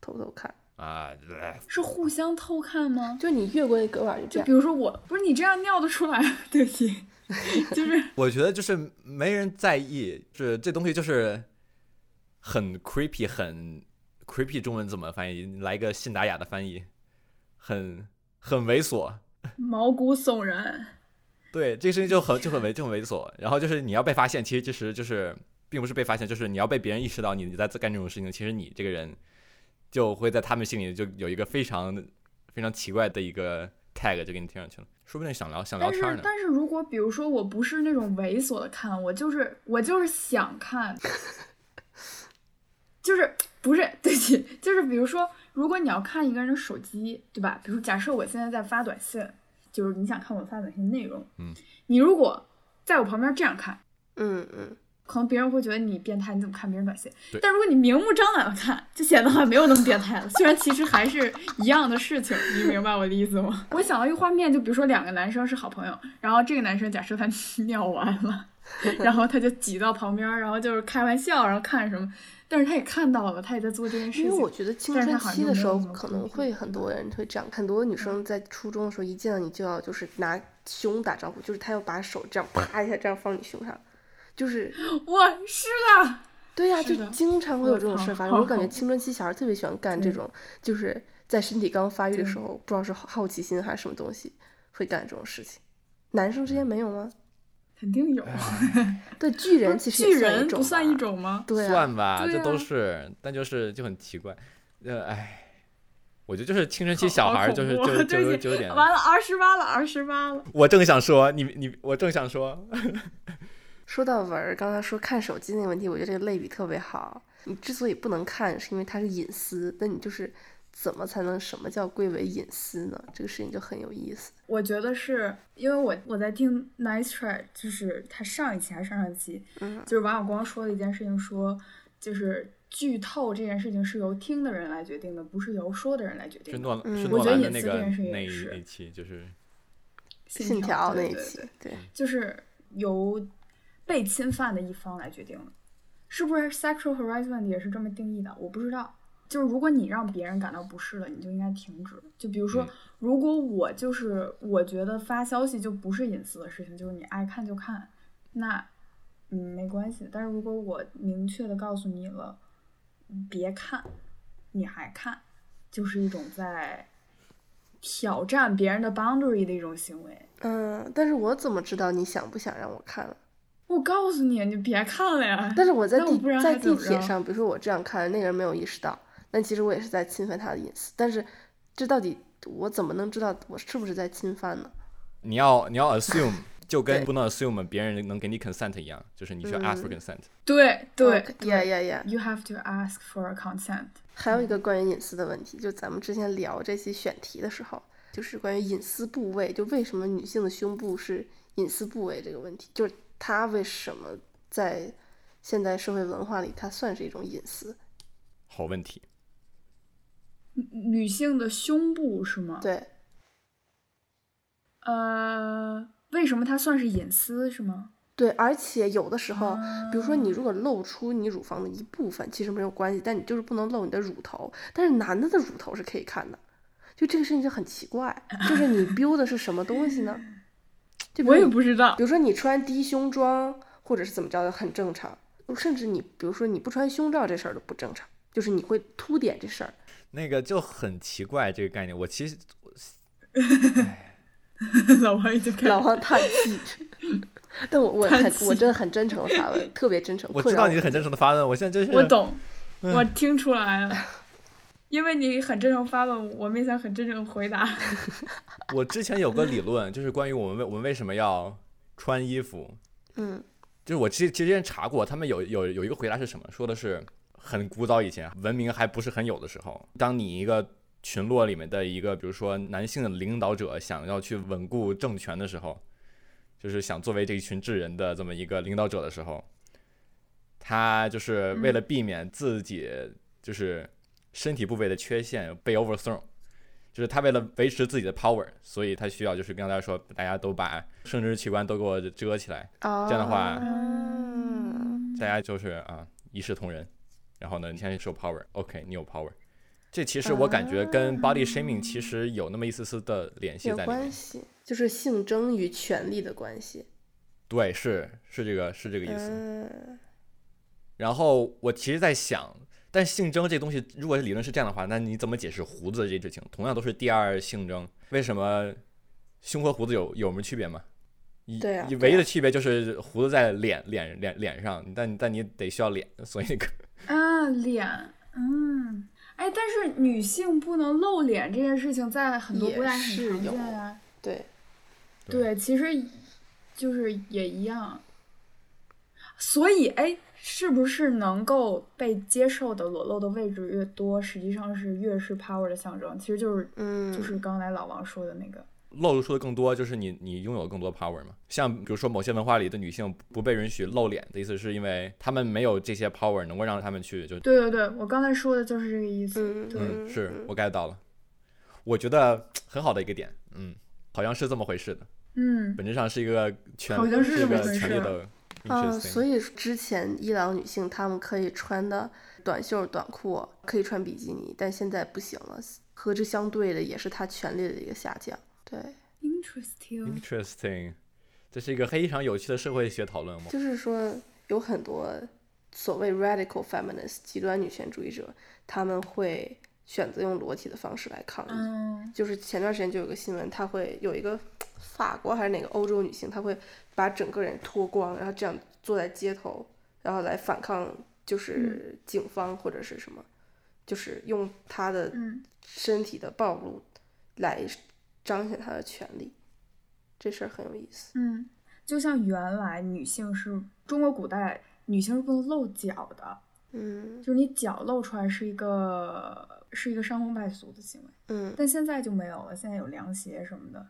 偷偷看，啊，呃是互相偷看吗？就你越过那隔板就这样就比。如说我，不是你这样尿得出来，对不起，就是 我觉得就是没人在意，这这东西就是很 creepy，很 creepy。中文怎么翻译？来一个信达雅的翻译，很很猥琐。毛骨悚然。对，这个事情就很就很猥就很猥琐。然后就是你要被发现，其实其实就是并不是被发现，就是你要被别人意识到你你在干这种事情。其实你这个人就会在他们心里就有一个非常非常奇怪的一个 tag 就给你贴上去了。说不定想聊想聊但天呢。是但是如果比如说我不是那种猥琐的看，我就是我就是想看，就是不是对不起，就是比如说，如果你要看一个人的手机，对吧？比如假设我现在在发短信，就是你想看我发短信内容，嗯，你如果在我旁边这样看，嗯嗯，可能别人会觉得你变态，你怎么看别人短信？但如果你明目张胆的看，就显得好像没有那么变态了。虽然其实还是一样的事情，你明白我的意思吗？我想到一个画面，就比如说两个男生是好朋友，然后这个男生假设他尿完了，然后他就挤到旁边，然后就是开玩笑，然后看什么，但是他也看到了，他也在做这件事情。因为我觉得青春期的时候可能会很多人会这样，很多女生在初中的时候一见到你就要就是拿胸打招呼，就是她要把手这样啪一下这样放你胸上，就是 我是的，对呀、就经常会有这种事发生。我感觉 青春期小孩特别喜欢干这种，就是在身体刚发育的时候，不知道是好奇心还是什么东西，会干这种事情。男生之间没有吗？肯定有。对，巨人其实巨人不算一，种吗？对啊，算吧，这都啊是，但就是就很奇怪。呃，哎，我觉得就是青春期小孩儿，就是就 就就有点。完了，二十八了，二十八了。我正想说，你你我正想说，说到文儿，刚才说看手机那个问题，我觉得这个类比特别好。你之所以不能看，是因为它是隐私，那你就是怎么才能什么叫归为隐私呢？这个事情就很有意思。我觉得是因为我我在听 Nice Try，就是他上一期还是上上期，嗯就是王小光说的一件事情说，就是剧透这件事情是由听的人来决定的，不是由说的人来决定的。是诺嗯是我觉得诺兰的那个隐私这件事情那一也是那一期，就是信条那一期对，对，就是由被侵犯的一方来决定的，是不是 sexual harassment 也是这么定义的？我不知道。就是如果你让别人感到不适了，你就应该停止。就比如说，嗯如果我就是我觉得发消息就不是隐私的事情，就是你爱看就看，那嗯没关系。但是如果我明确的告诉你了，别看，你还看，就是一种在挑战别人的 boundary 的一种行为。嗯，但是我怎么知道你想不想让我看了？我告诉你，你别看了呀。但是我在地在地铁上，比如说我这样看，那个人没有意识到，但其实我也是在侵犯他的隐私。但是这到底我怎么能知道我是不是在侵犯呢？你要你要 assume，就跟不能 assume 别人能给你 consent 一样，就是你需要 ask for 嗯 consent。对对 OK，，yeah yeah yeah。，You have to ask for consent。还有一个关于隐私的问题，就咱们之前聊这期选题的时候，就是关于隐私部位，就为什么女性的胸部是隐私部位这个问题，就是它为什么在现代社会文化里，它算是一种隐私？好问题，女性的胸部是吗？。对，呃，为什么它算是隐私是吗？对，而且有的时候，比如说啊你如果露出你乳房的一部分，其实没有关系，但你就是不能露你的乳头。但是男的的乳头是可以看的，就这个事情就很奇怪，就是你 build 的是什么东西呢？就我也不知道比。如说你穿低胸装或者是怎么着的很正常，甚至你比如说你不穿胸罩这事儿都不正常，就是你会凸点这事儿。那个就很奇怪这个概念。我其实 老王已经开始老王叹气，但我我很我真的很真诚的发问，特别真诚。我知道你是很真诚的发问，我现在就是我懂，我听出来了，因为你很真诚发问，我们也想很真诚地回答。我之前有个理论，就是关于我们为我们为什么要穿衣服，嗯就是我之之前查过，他们有有有一个回答是什么？说的是很古早以前，文明还不是很有的时候，当你一个群落里面的一个，比如说男性的领导者想要去稳固政权的时候，就是想作为这一群智人的这么一个领导者的时候，他就是为了避免自己就是身体部位的缺陷被 overthrown。就是他为了维持自己的 power，所以他需要就是跟大家说，大家都把生殖器官都给我遮起来，啊，这样的话嗯。大家就是啊一视同仁，然后呢，你现在受 power，OK，、你有 power，这其实我感觉跟 body shaming 其实有那么一丝丝的联系在里面。关系，就是性征与权力的关系。对，是是这个是这个意思。嗯然后我其实在想，但性征这东西，如果理论是这样的话，那你怎么解释胡子这事情？同样都是第二性征，为什么胸和胡子有有什么区别吗？一对啊对啊唯一的区别就是胡子在脸脸脸脸上，但但你得需要脸，所以那个啊，脸，嗯，哎，但是女性不能露脸这件事情，在很多国家很常见啊。对，对对，其实就是也一样。所以，哎，是不是能够被接受的裸露的位置越多，实际上是越是 power 的象征？其实就是，嗯，就是刚才老王说的那个。露出的更多，就是你你拥有更多 power 嘛。像比如说某些文化里的女性不被允许露脸的意思，是因为她们没有这些 power 能够让她们去就对对对，我刚才说的就是这个意思。嗯对，嗯，是嗯我 get 到了，我觉得很好的一个点，嗯，好像是这么回事的，嗯，本质上是一个权好像是一个这么回事权利的啊，interesting，所以之前伊朗女性她们可以穿的短袖短裤，可以穿比基尼，但现在不行了。和之相对的，也是她权利的一个下降。对，interesting。interesting，这是一个非常有趣的社会学讨论吗。就是说有很多所谓 radical feminist 极端女权主义者，他们会选择用裸体的方式来抗议。嗯就是前段时间就有个新闻，她会有一个法国还是哪个欧洲女性，她会把整个人脱光，然后这样坐在街头，然后来反抗就是警方或者是什么，就是用她的嗯身体的暴露来彰显她的权利。这事儿很有意思。嗯，就像原来女性是中国古代女性是不能露脚的，嗯就是你脚露出来是一个是一个伤风败俗的行为，嗯但现在就没有了，现在有凉鞋什么的，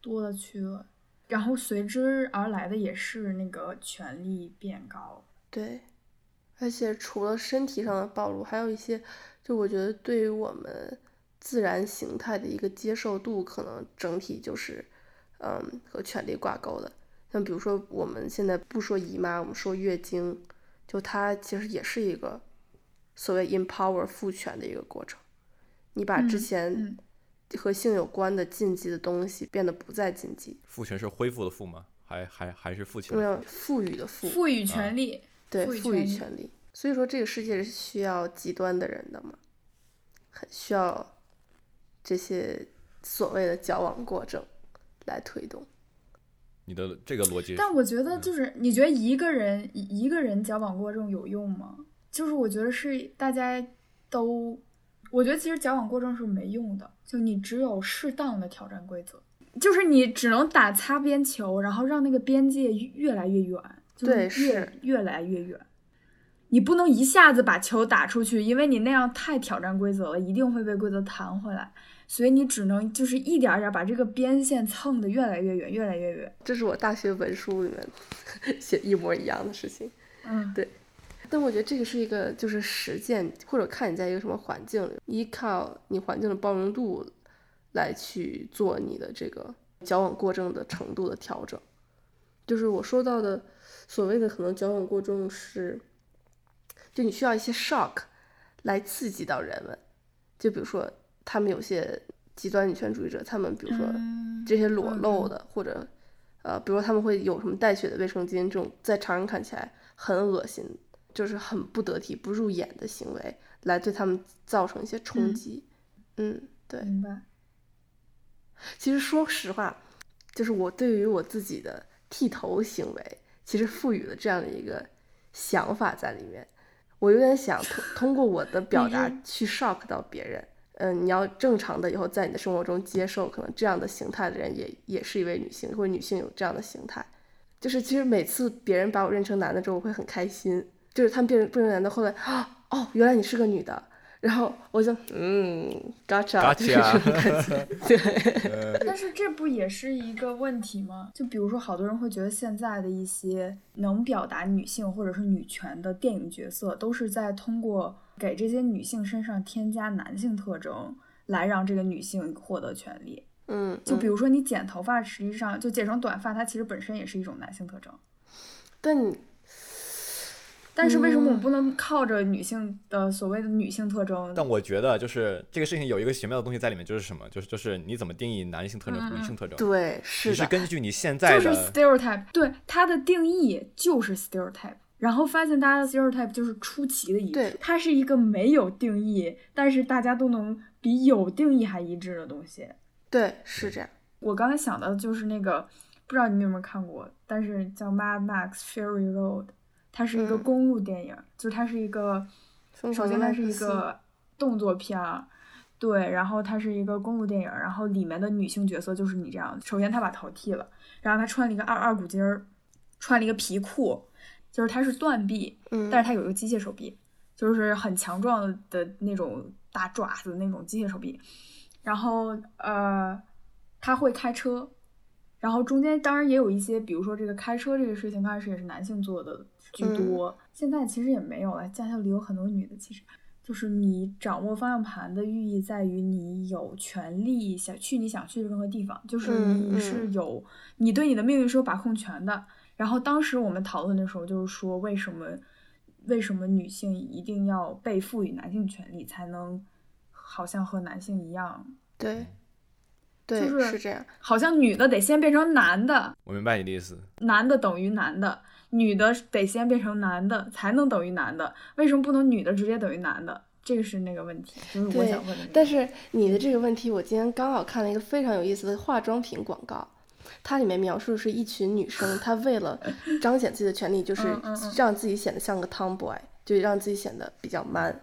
多了去了。然后随之而来的也是那个权力变高。对，而且除了身体上的暴露，还有一些，就我觉得对于我们自然形态的一个接受度，可能整体就是，嗯，和权力挂钩的。像比如说我们现在不说姨妈，我们说月经，就它其实也是一个所谓 empower 赋权的一个过程。你把之嗯前嗯和性有关的禁忌的东西变得不再禁忌，父权是恢复的赋吗？还还还是父权没？有赋予的赋，赋予权利，对，赋予权利权利。所以说，这个世界是需要极端的人的嘛，很需要这些所谓的矫枉过正来推动。你的这个逻辑，但我觉得就是，你觉得一个人一一个人矫枉过正有用吗？就是我觉得是大家都，我觉得其实矫枉过正是没用的，就你只有适当的挑战规则，就是你只能打擦边球，然后让那个边界越越来越远，就是对越是越来越远。你不能一下子把球打出去，因为你那样太挑战规则了，一定会被规则弹回来。所以你只能就是一点儿点儿把这个边线蹭得越来越远，越来越远。这是我大学文书里面 写一模一样的事情。嗯，对但我觉得这个是一个就是实践，或者看你在一个什么环境里，依靠你环境的包容度来去做你的这个矫枉过正的程度的调整。就是我说到的所谓的可能矫枉过正是，就你需要一些 shock 来刺激到人们，就比如说他们有些极端女权主义者，他们比如说嗯这些裸露的，或者呃，比如说他们会有什么带血的卫生巾，这种在常人看起来很恶心，就是很不得体、不入眼的行为，来对他们造成一些冲嗯击。嗯，对。明白。其实说实话，就是我对于我自己的剃头行为，其实赋予了这样的一个想法在里面。我有点想通通过我的表达去 shock 到别人。嗯，你要正常的以后在你的生活中接受可能这样的形态的人也也是一位女性，或者女性有这样的形态。就是其实每次别人把我认成男的之后，我会很开心。就是他们变成变成男的，后来啊 哦，原来你是个女的，然后我就嗯，gotcha，就是这种感觉。对。但是这不也是一个问题吗？就比如说，好多人会觉得现在的一些能表达女性或者是女权的电影角色，都是在通过给这些女性身上添加男性特征，来让这个女性获得权利。嗯，就比嗯，如说你剪头发，实际上就剪成短发，它其实本身也是一种男性特征。但你但是为什么我们不能靠着女性的所谓的女性特征？但我觉得就是这个事情有一个玄妙的东西在里面，就是什么？就是就是你怎么定义男性特征和女性特征？对，是你是，根据你现在就是 stereotype，对它的定义就是 stereotype。然后发现大家的 stereotype 就是出奇的一致，对它是一个没有定义，但是大家都能比有定义还一致的东西。对，是这样。我刚才想到的就是那个，不知道你们有没有看过，但是叫《Mad Max Fury Road》，它是一个嗯。公路电影，就是它是一个，首先它是一个。动作片儿，对，然后它是一个公路电影，然后里面的女性角色就是你这样，首先她把头剃了，然后她穿了一个二二股筋儿，穿了一个皮裤，就是她是断臂，嗯，但是她有一个机械手臂，就是很强壮的那种大爪子那种机械手臂。然后呃，她会开车，然后中间当然也有一些，比如说这个开车这个事情，刚开始也是男性做的居多，现在其实也没有了，驾校里有很多女的，其实。就是你掌握方向盘的寓意在于你有权利想去你想去的任何地方，就是嗯你是嗯有、你对你的命运是有把控权的。然后当时我们讨论的时候，就是说为什么为什么女性一定要被赋予男性权利，才能好像和男性一样，对，对，就是是这样。好像女的得先变成男的，我明白你的意思。男的等于男的，女的得先变成男的才能等于男的，为什么不能女的直接等于男的？这个是那个问题，就是我想问的那个。但是你的这个问题，我今天刚好看了一个非常有意思的化妆品广告，它里面描述的是一群女生，她为了彰显自己的权利，就 是让自己显得像个 tomboy，就让自己显得比较 man。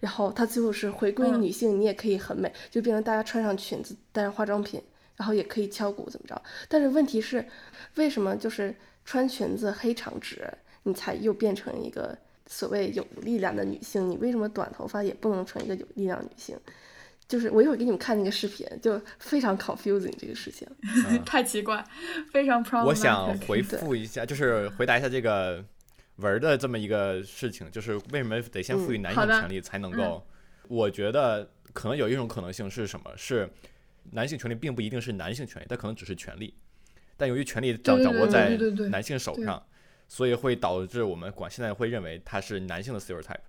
然后她最后是回归嗯女性，你也可以很美，就变成大家穿上裙子，带上化妆品，然后也可以敲鼓怎么着？但是问题是，为什么就是穿裙子黑长直，你才又变成一个所谓有力量的女性？你为什么短头发也不能成一个有力量女性？就是我一会儿给你们看那个视频，就非常 confusing 这个事情。太奇怪，非常 problematic。我想回复一下，就是回答一下这个文儿的这么一个事情，就是为什么得先赋予嗯男性权利才能够？我觉得可能有一种可能性是什么？是男性权利并不一定是男性权利，它可能只是权利，但由于权力掌掌握在男性手上，所以会导致我们管现在会认为它是男性的 stereotype。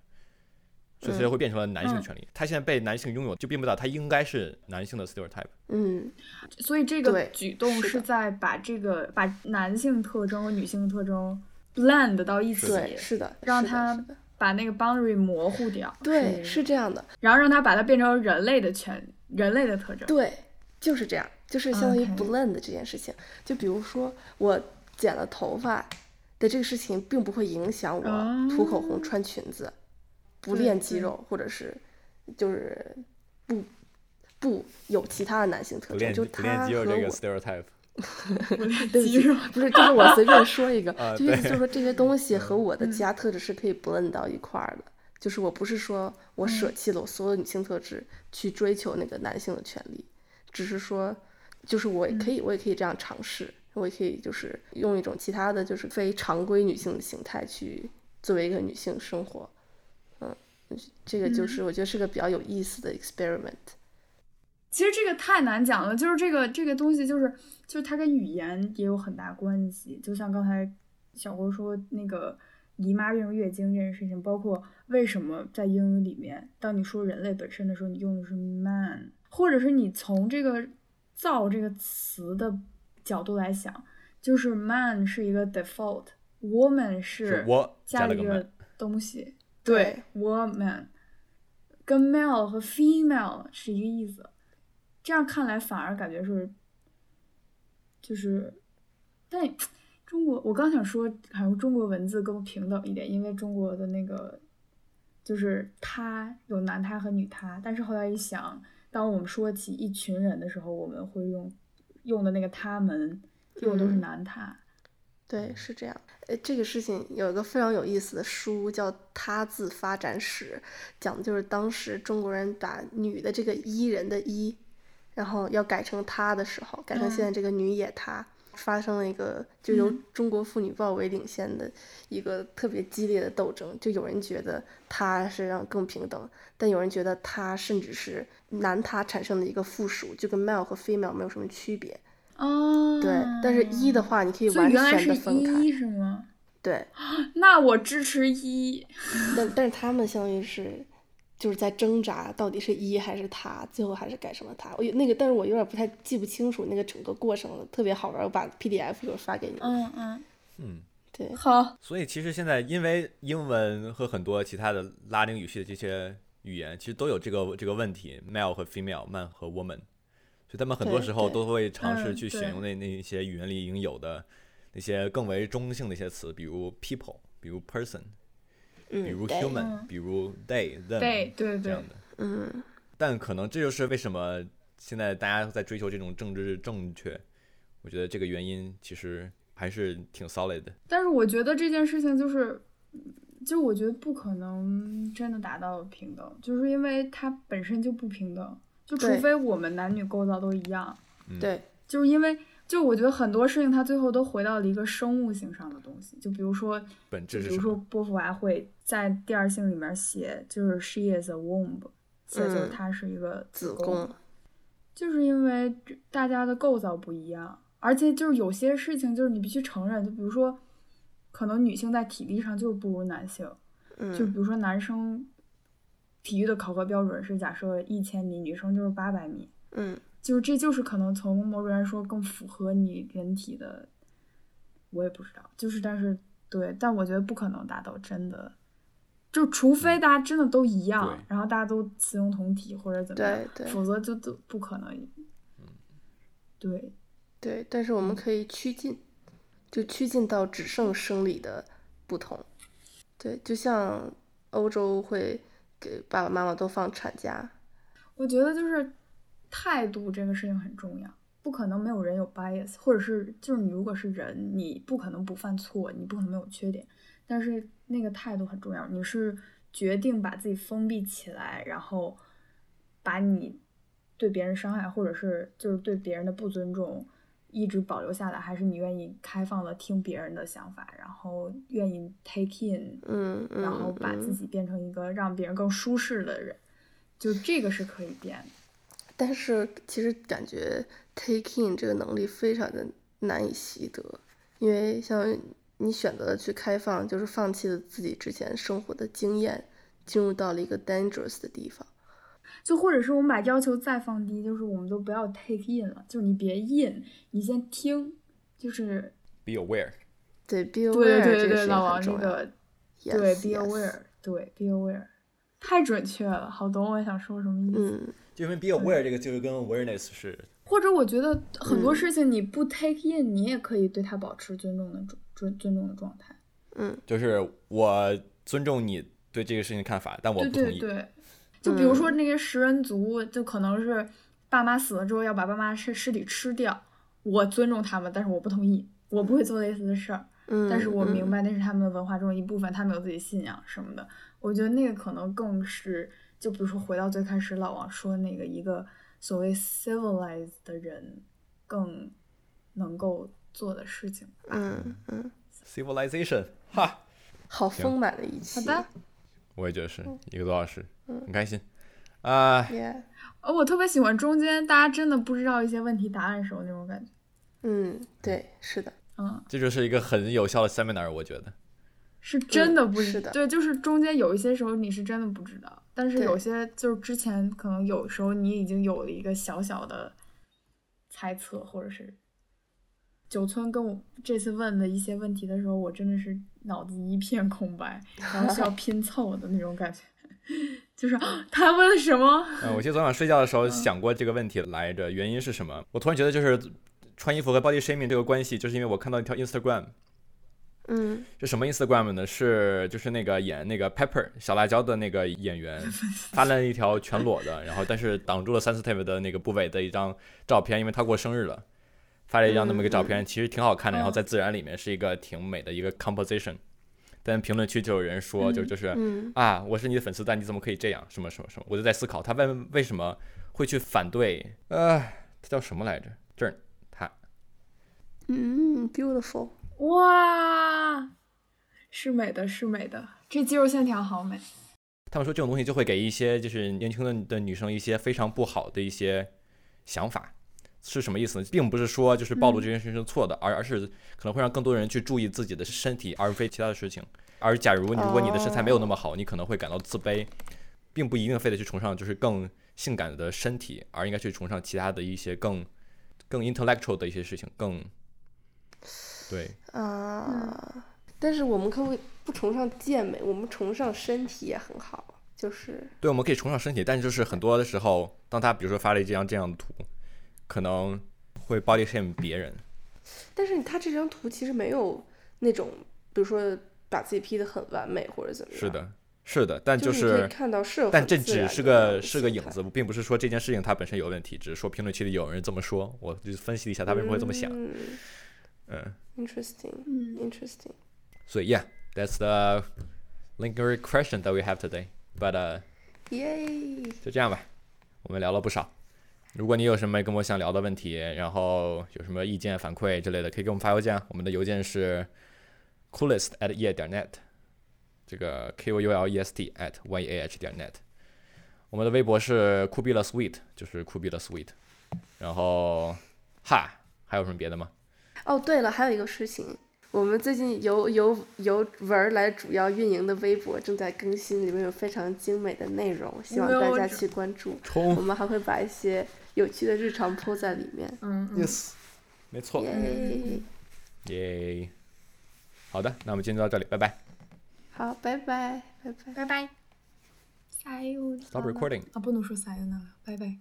所以它会变成了男性嗯权利，它现在被男性拥有，就并不代表它应该是男性的 stereotype。嗯，所以这个举动是在把这个把男性特征和女性特征 blend 到一起，是的，让他把那个 boundary 模糊掉。对，是是这样的，然后让他把它变成人类的权，人类的特征。对，就是这样，就是相当于 blend 这件事情。就比如说我剪了头发的这个事情，并不会影响我涂口红、哦穿裙子、不练肌肉，或者是就是不不有其他的男性特征，不练就不练他肌肉这个和我 stereotype，对不起，不是，就是我随便说一个，啊就意思就是说这些东西和我的嗯其他特质是可以 blend 到一块儿的。就是我不是说我舍弃了我所有女性特质去追求那个男性的权利，只是说，就是我也可以，我也可以这样尝试，我也可以就是用一种其他的就是非常规女性的形态去作为一个女性生活。嗯，这个就是我觉得是个比较有意思的 experiment。其实这个太难讲了，就是这个这个东西，就是就是它跟语言也有很大关系。就像刚才小郭说那个姨妈变成月经这件事情，包括为什么在英语里面，当你说人类本身的时候，你用的是 man，或者是你从这个“造”这个词的角度来想，就是 man 是一个 default，woman 是我加了个加了一个东西，对对，woman。跟 male 和 female 是一个意思。这样看来反而感觉是，就是，但中国我刚想说，好像中国文字更平等一点，因为中国的那个就是他有男他和女他，但是后来一想，当我们说起一群人的时候，我们会用用的那个他们用的都是嗯男他。对，是这样。呃，这个事情有一个非常有意思的书，叫《他字发展史》，讲的就是当时中国人把女的这个伊人的伊，然后要改成他的时候，改成现在这个女也她，发生了一个就由嗯中国妇女报为领先的一个特别激烈的斗争。就有人觉得他是让更平等，但有人觉得他甚至是男他产生的一个附属，就跟 male 和 female 没有什么区别。哦，对，但是一的话，你可以完全的分开。一是吗？对，那我支持一。但但是他们相当于是就是在挣扎，到底是一还是他，最后还是改成了他。我有那个，但是我有点不太记不清楚那个整个过程了，特别好玩，我把 PDF 一会儿发给你。嗯嗯，嗯，对，好，所以其实现在因为英文和很多其他的拉丁语系的这些语言，其实都有这个这个问题，male 和 female，man 和 woman，所以他们很多时候都会尝试嗯去选对用那那一些语言里已经有的那些更为中性的一些词，比如 people，比如 person，嗯，比如 human，嗯。比如 they them 对对对。这样，的。嗯，但可能这就是为什么现在大家在追求这种政治正确，我觉得这个原因其实还是挺 solid 的。但是我觉得这件事情就是，就我觉得不可能真的达到平等，就是因为它本身就不平等，就除非我们男女构造都一样，嗯。对，就是因为就我觉得很多事情它最后都回到了一个生物性上的东西，就比如说，本质比如说？波伏娃会在第二性里面写，就是 she is a womb，写就是嗯她是一个子宫宫，就是因为大家的构造不一样，而且就是有些事情就是你必须承认，就比如说，可能女性在体力上就是不如男性，就比嗯如说男生体育的考核标准是假设一千米，女生就是八百米，嗯就是这就是可能从某种来说更符合你人体的，我也不知道，就是但是对，但我觉得不可能达到真的。就除非大家真的都一样，对然后大家都雌雄同体或者怎么样，对对否则就都不可能。对，对，但是我们可以趋近，就趋近到只剩生理的不同。对，就像欧洲会给爸爸妈妈都放产假，我觉得就是态度这个事情很重要，不可能没有人有 bias，或者是就是你如果是人，你不可能不犯错，你不可能没有缺点，但是那个态度很重要。你是决定把自己封闭起来，然后把你对别人伤害，或者是就是对别人的不尊重。一直保留下来，还是你愿意开放的听别人的想法，然后愿意 take in，嗯，然后把自己变成一个让别人更舒适的人，就这个是可以变的。但是其实感觉 take in 这个能力非常的难以习得，因为像你选择了去开放，就是放弃了自己之前生活的经验，进入到了一个 dangerous 的地方。就或者是我们把要求再放低，就是我们都不要 take in 了，就是你别 in，你先听，就是，be aware。对，be aware 对对对，这个事情老王那很重要。个 Yes, 对 be aware，对 be aware，太准确了，好懂我想说什么意思。嗯，就因为 be aware 这个就是跟 awareness 是或者我觉得很多嗯事情你不 take in，、你也可以对他保持尊重的尊尊尊重的状态。嗯就是我尊重你对这个事情的看法，但我不同意。对对，就比如说嗯那些食人族，就可能是爸妈死了之后要把爸妈尸尸体吃掉，我尊重他们，但是我不同意，我不会做类似的事儿。嗯，但是我明嗯白那是他们的文化中的一部分，他们有自己信仰什么的。我觉得那个可能更是，就比如说回到最开始老王说的那个，一个所谓 civilized 的人更能够做的事情。嗯嗯，civilization，哈，好丰满的一期。好的，我也觉得是嗯一个多小时，很开心。啊、Yeah，呃，我特别喜欢中间大家真的不知道一些问题答案时候那种感觉。嗯，对，是的，嗯，这就是一个很有效的 seminar，我觉得。是真的不知是的对，就是中间有一些时候你是真的不知道，但是有些就是之前可能有时候你已经有了一个小小的猜测，或者是九村跟我这次问的一些问题的时候，我真的是脑子一片空白，然后需要拼凑的那种感觉，就是啊他问了什么？嗯，我记得昨晚睡觉的时候想过这个问题来着，原因是什么？我突然觉得就是穿衣服和 body shaming 这个关系，就是因为我看到一条 Instagram，嗯是什么 Instagram 呢？是就是那个演那个 Pepper 小辣椒的那个演员 发了一条全裸的，然后但是挡住了 sensitive 的那个部位的一张照片，因为他过生日了，发了一张那么一个照片，其实挺好看的，然后在自然里面是一个挺美的一个 composition，但评论区就有人说，就就是。嗯啊，我是你的粉丝，但你怎么可以这样？什么什么什么？我就在思考他为为什么会去反对？呃，他叫什么来着？这儿他嗯，beautiful。哇，是美的，是美的，这肌肉线条好美。他们说这种东西就会给一些就是年轻的的女生一些非常不好的一些想法，是什么意思呢？并不是说就是暴露这件事情是错的，而而是可能会让更多人去注意自己的身体，而非其他的事情。而假如如果你的身材没有那么好，你可能会感到自卑，并不一定非得去崇尚就是更性感的身体，而应该去崇尚其他的一些更更 intellectual 的一些事情，更对。啊，但是我们可不可以不崇尚健美？我们崇尚身体也很好，就是对，我们可以崇尚身体，但是就是很多的时候，当他比如说发了一张这样的图，可能会 body shame 别人。但是他这张图其实没有那种，比如说把自己 P 的很完美或者怎么样。是，的，是的，但就就是看到是有但这只是个是个影子，并不是说这件事情它本身有问题，只是说评论区里有人这么说，我就分析了一下他为什么会这么想。嗯 嗯， ，interesting，嗯 interesting。所以 yeah，that's the lingering question that we have today。But uh, 耶！就这样吧，我们聊了不少。如果你有什么跟我想聊的问题，然后有什么意见反馈之类的，可以给我们发邮件啊。我们的邮件是 coolest at e 点 net，这个 k o u l e s t at y a h 点 net。我们的微博是酷毙了 sweet，就是酷毙了 sweet。然后哈，还有什么别的吗？ 哦，对了，还有一个事情，我们最近由由由文儿来主要运营的微博正在更新，里面有非常精美的内容，希望大家去关注。我冲们还会把一些有趣的日常铺在里面。嗯嗯，，yes，没错，耶！耶。好的，那我们今天就到这里，拜拜。好，拜拜，拜拜。拜拜。Stop 拉 recording. 啊，不能说撒由那拉，拜拜。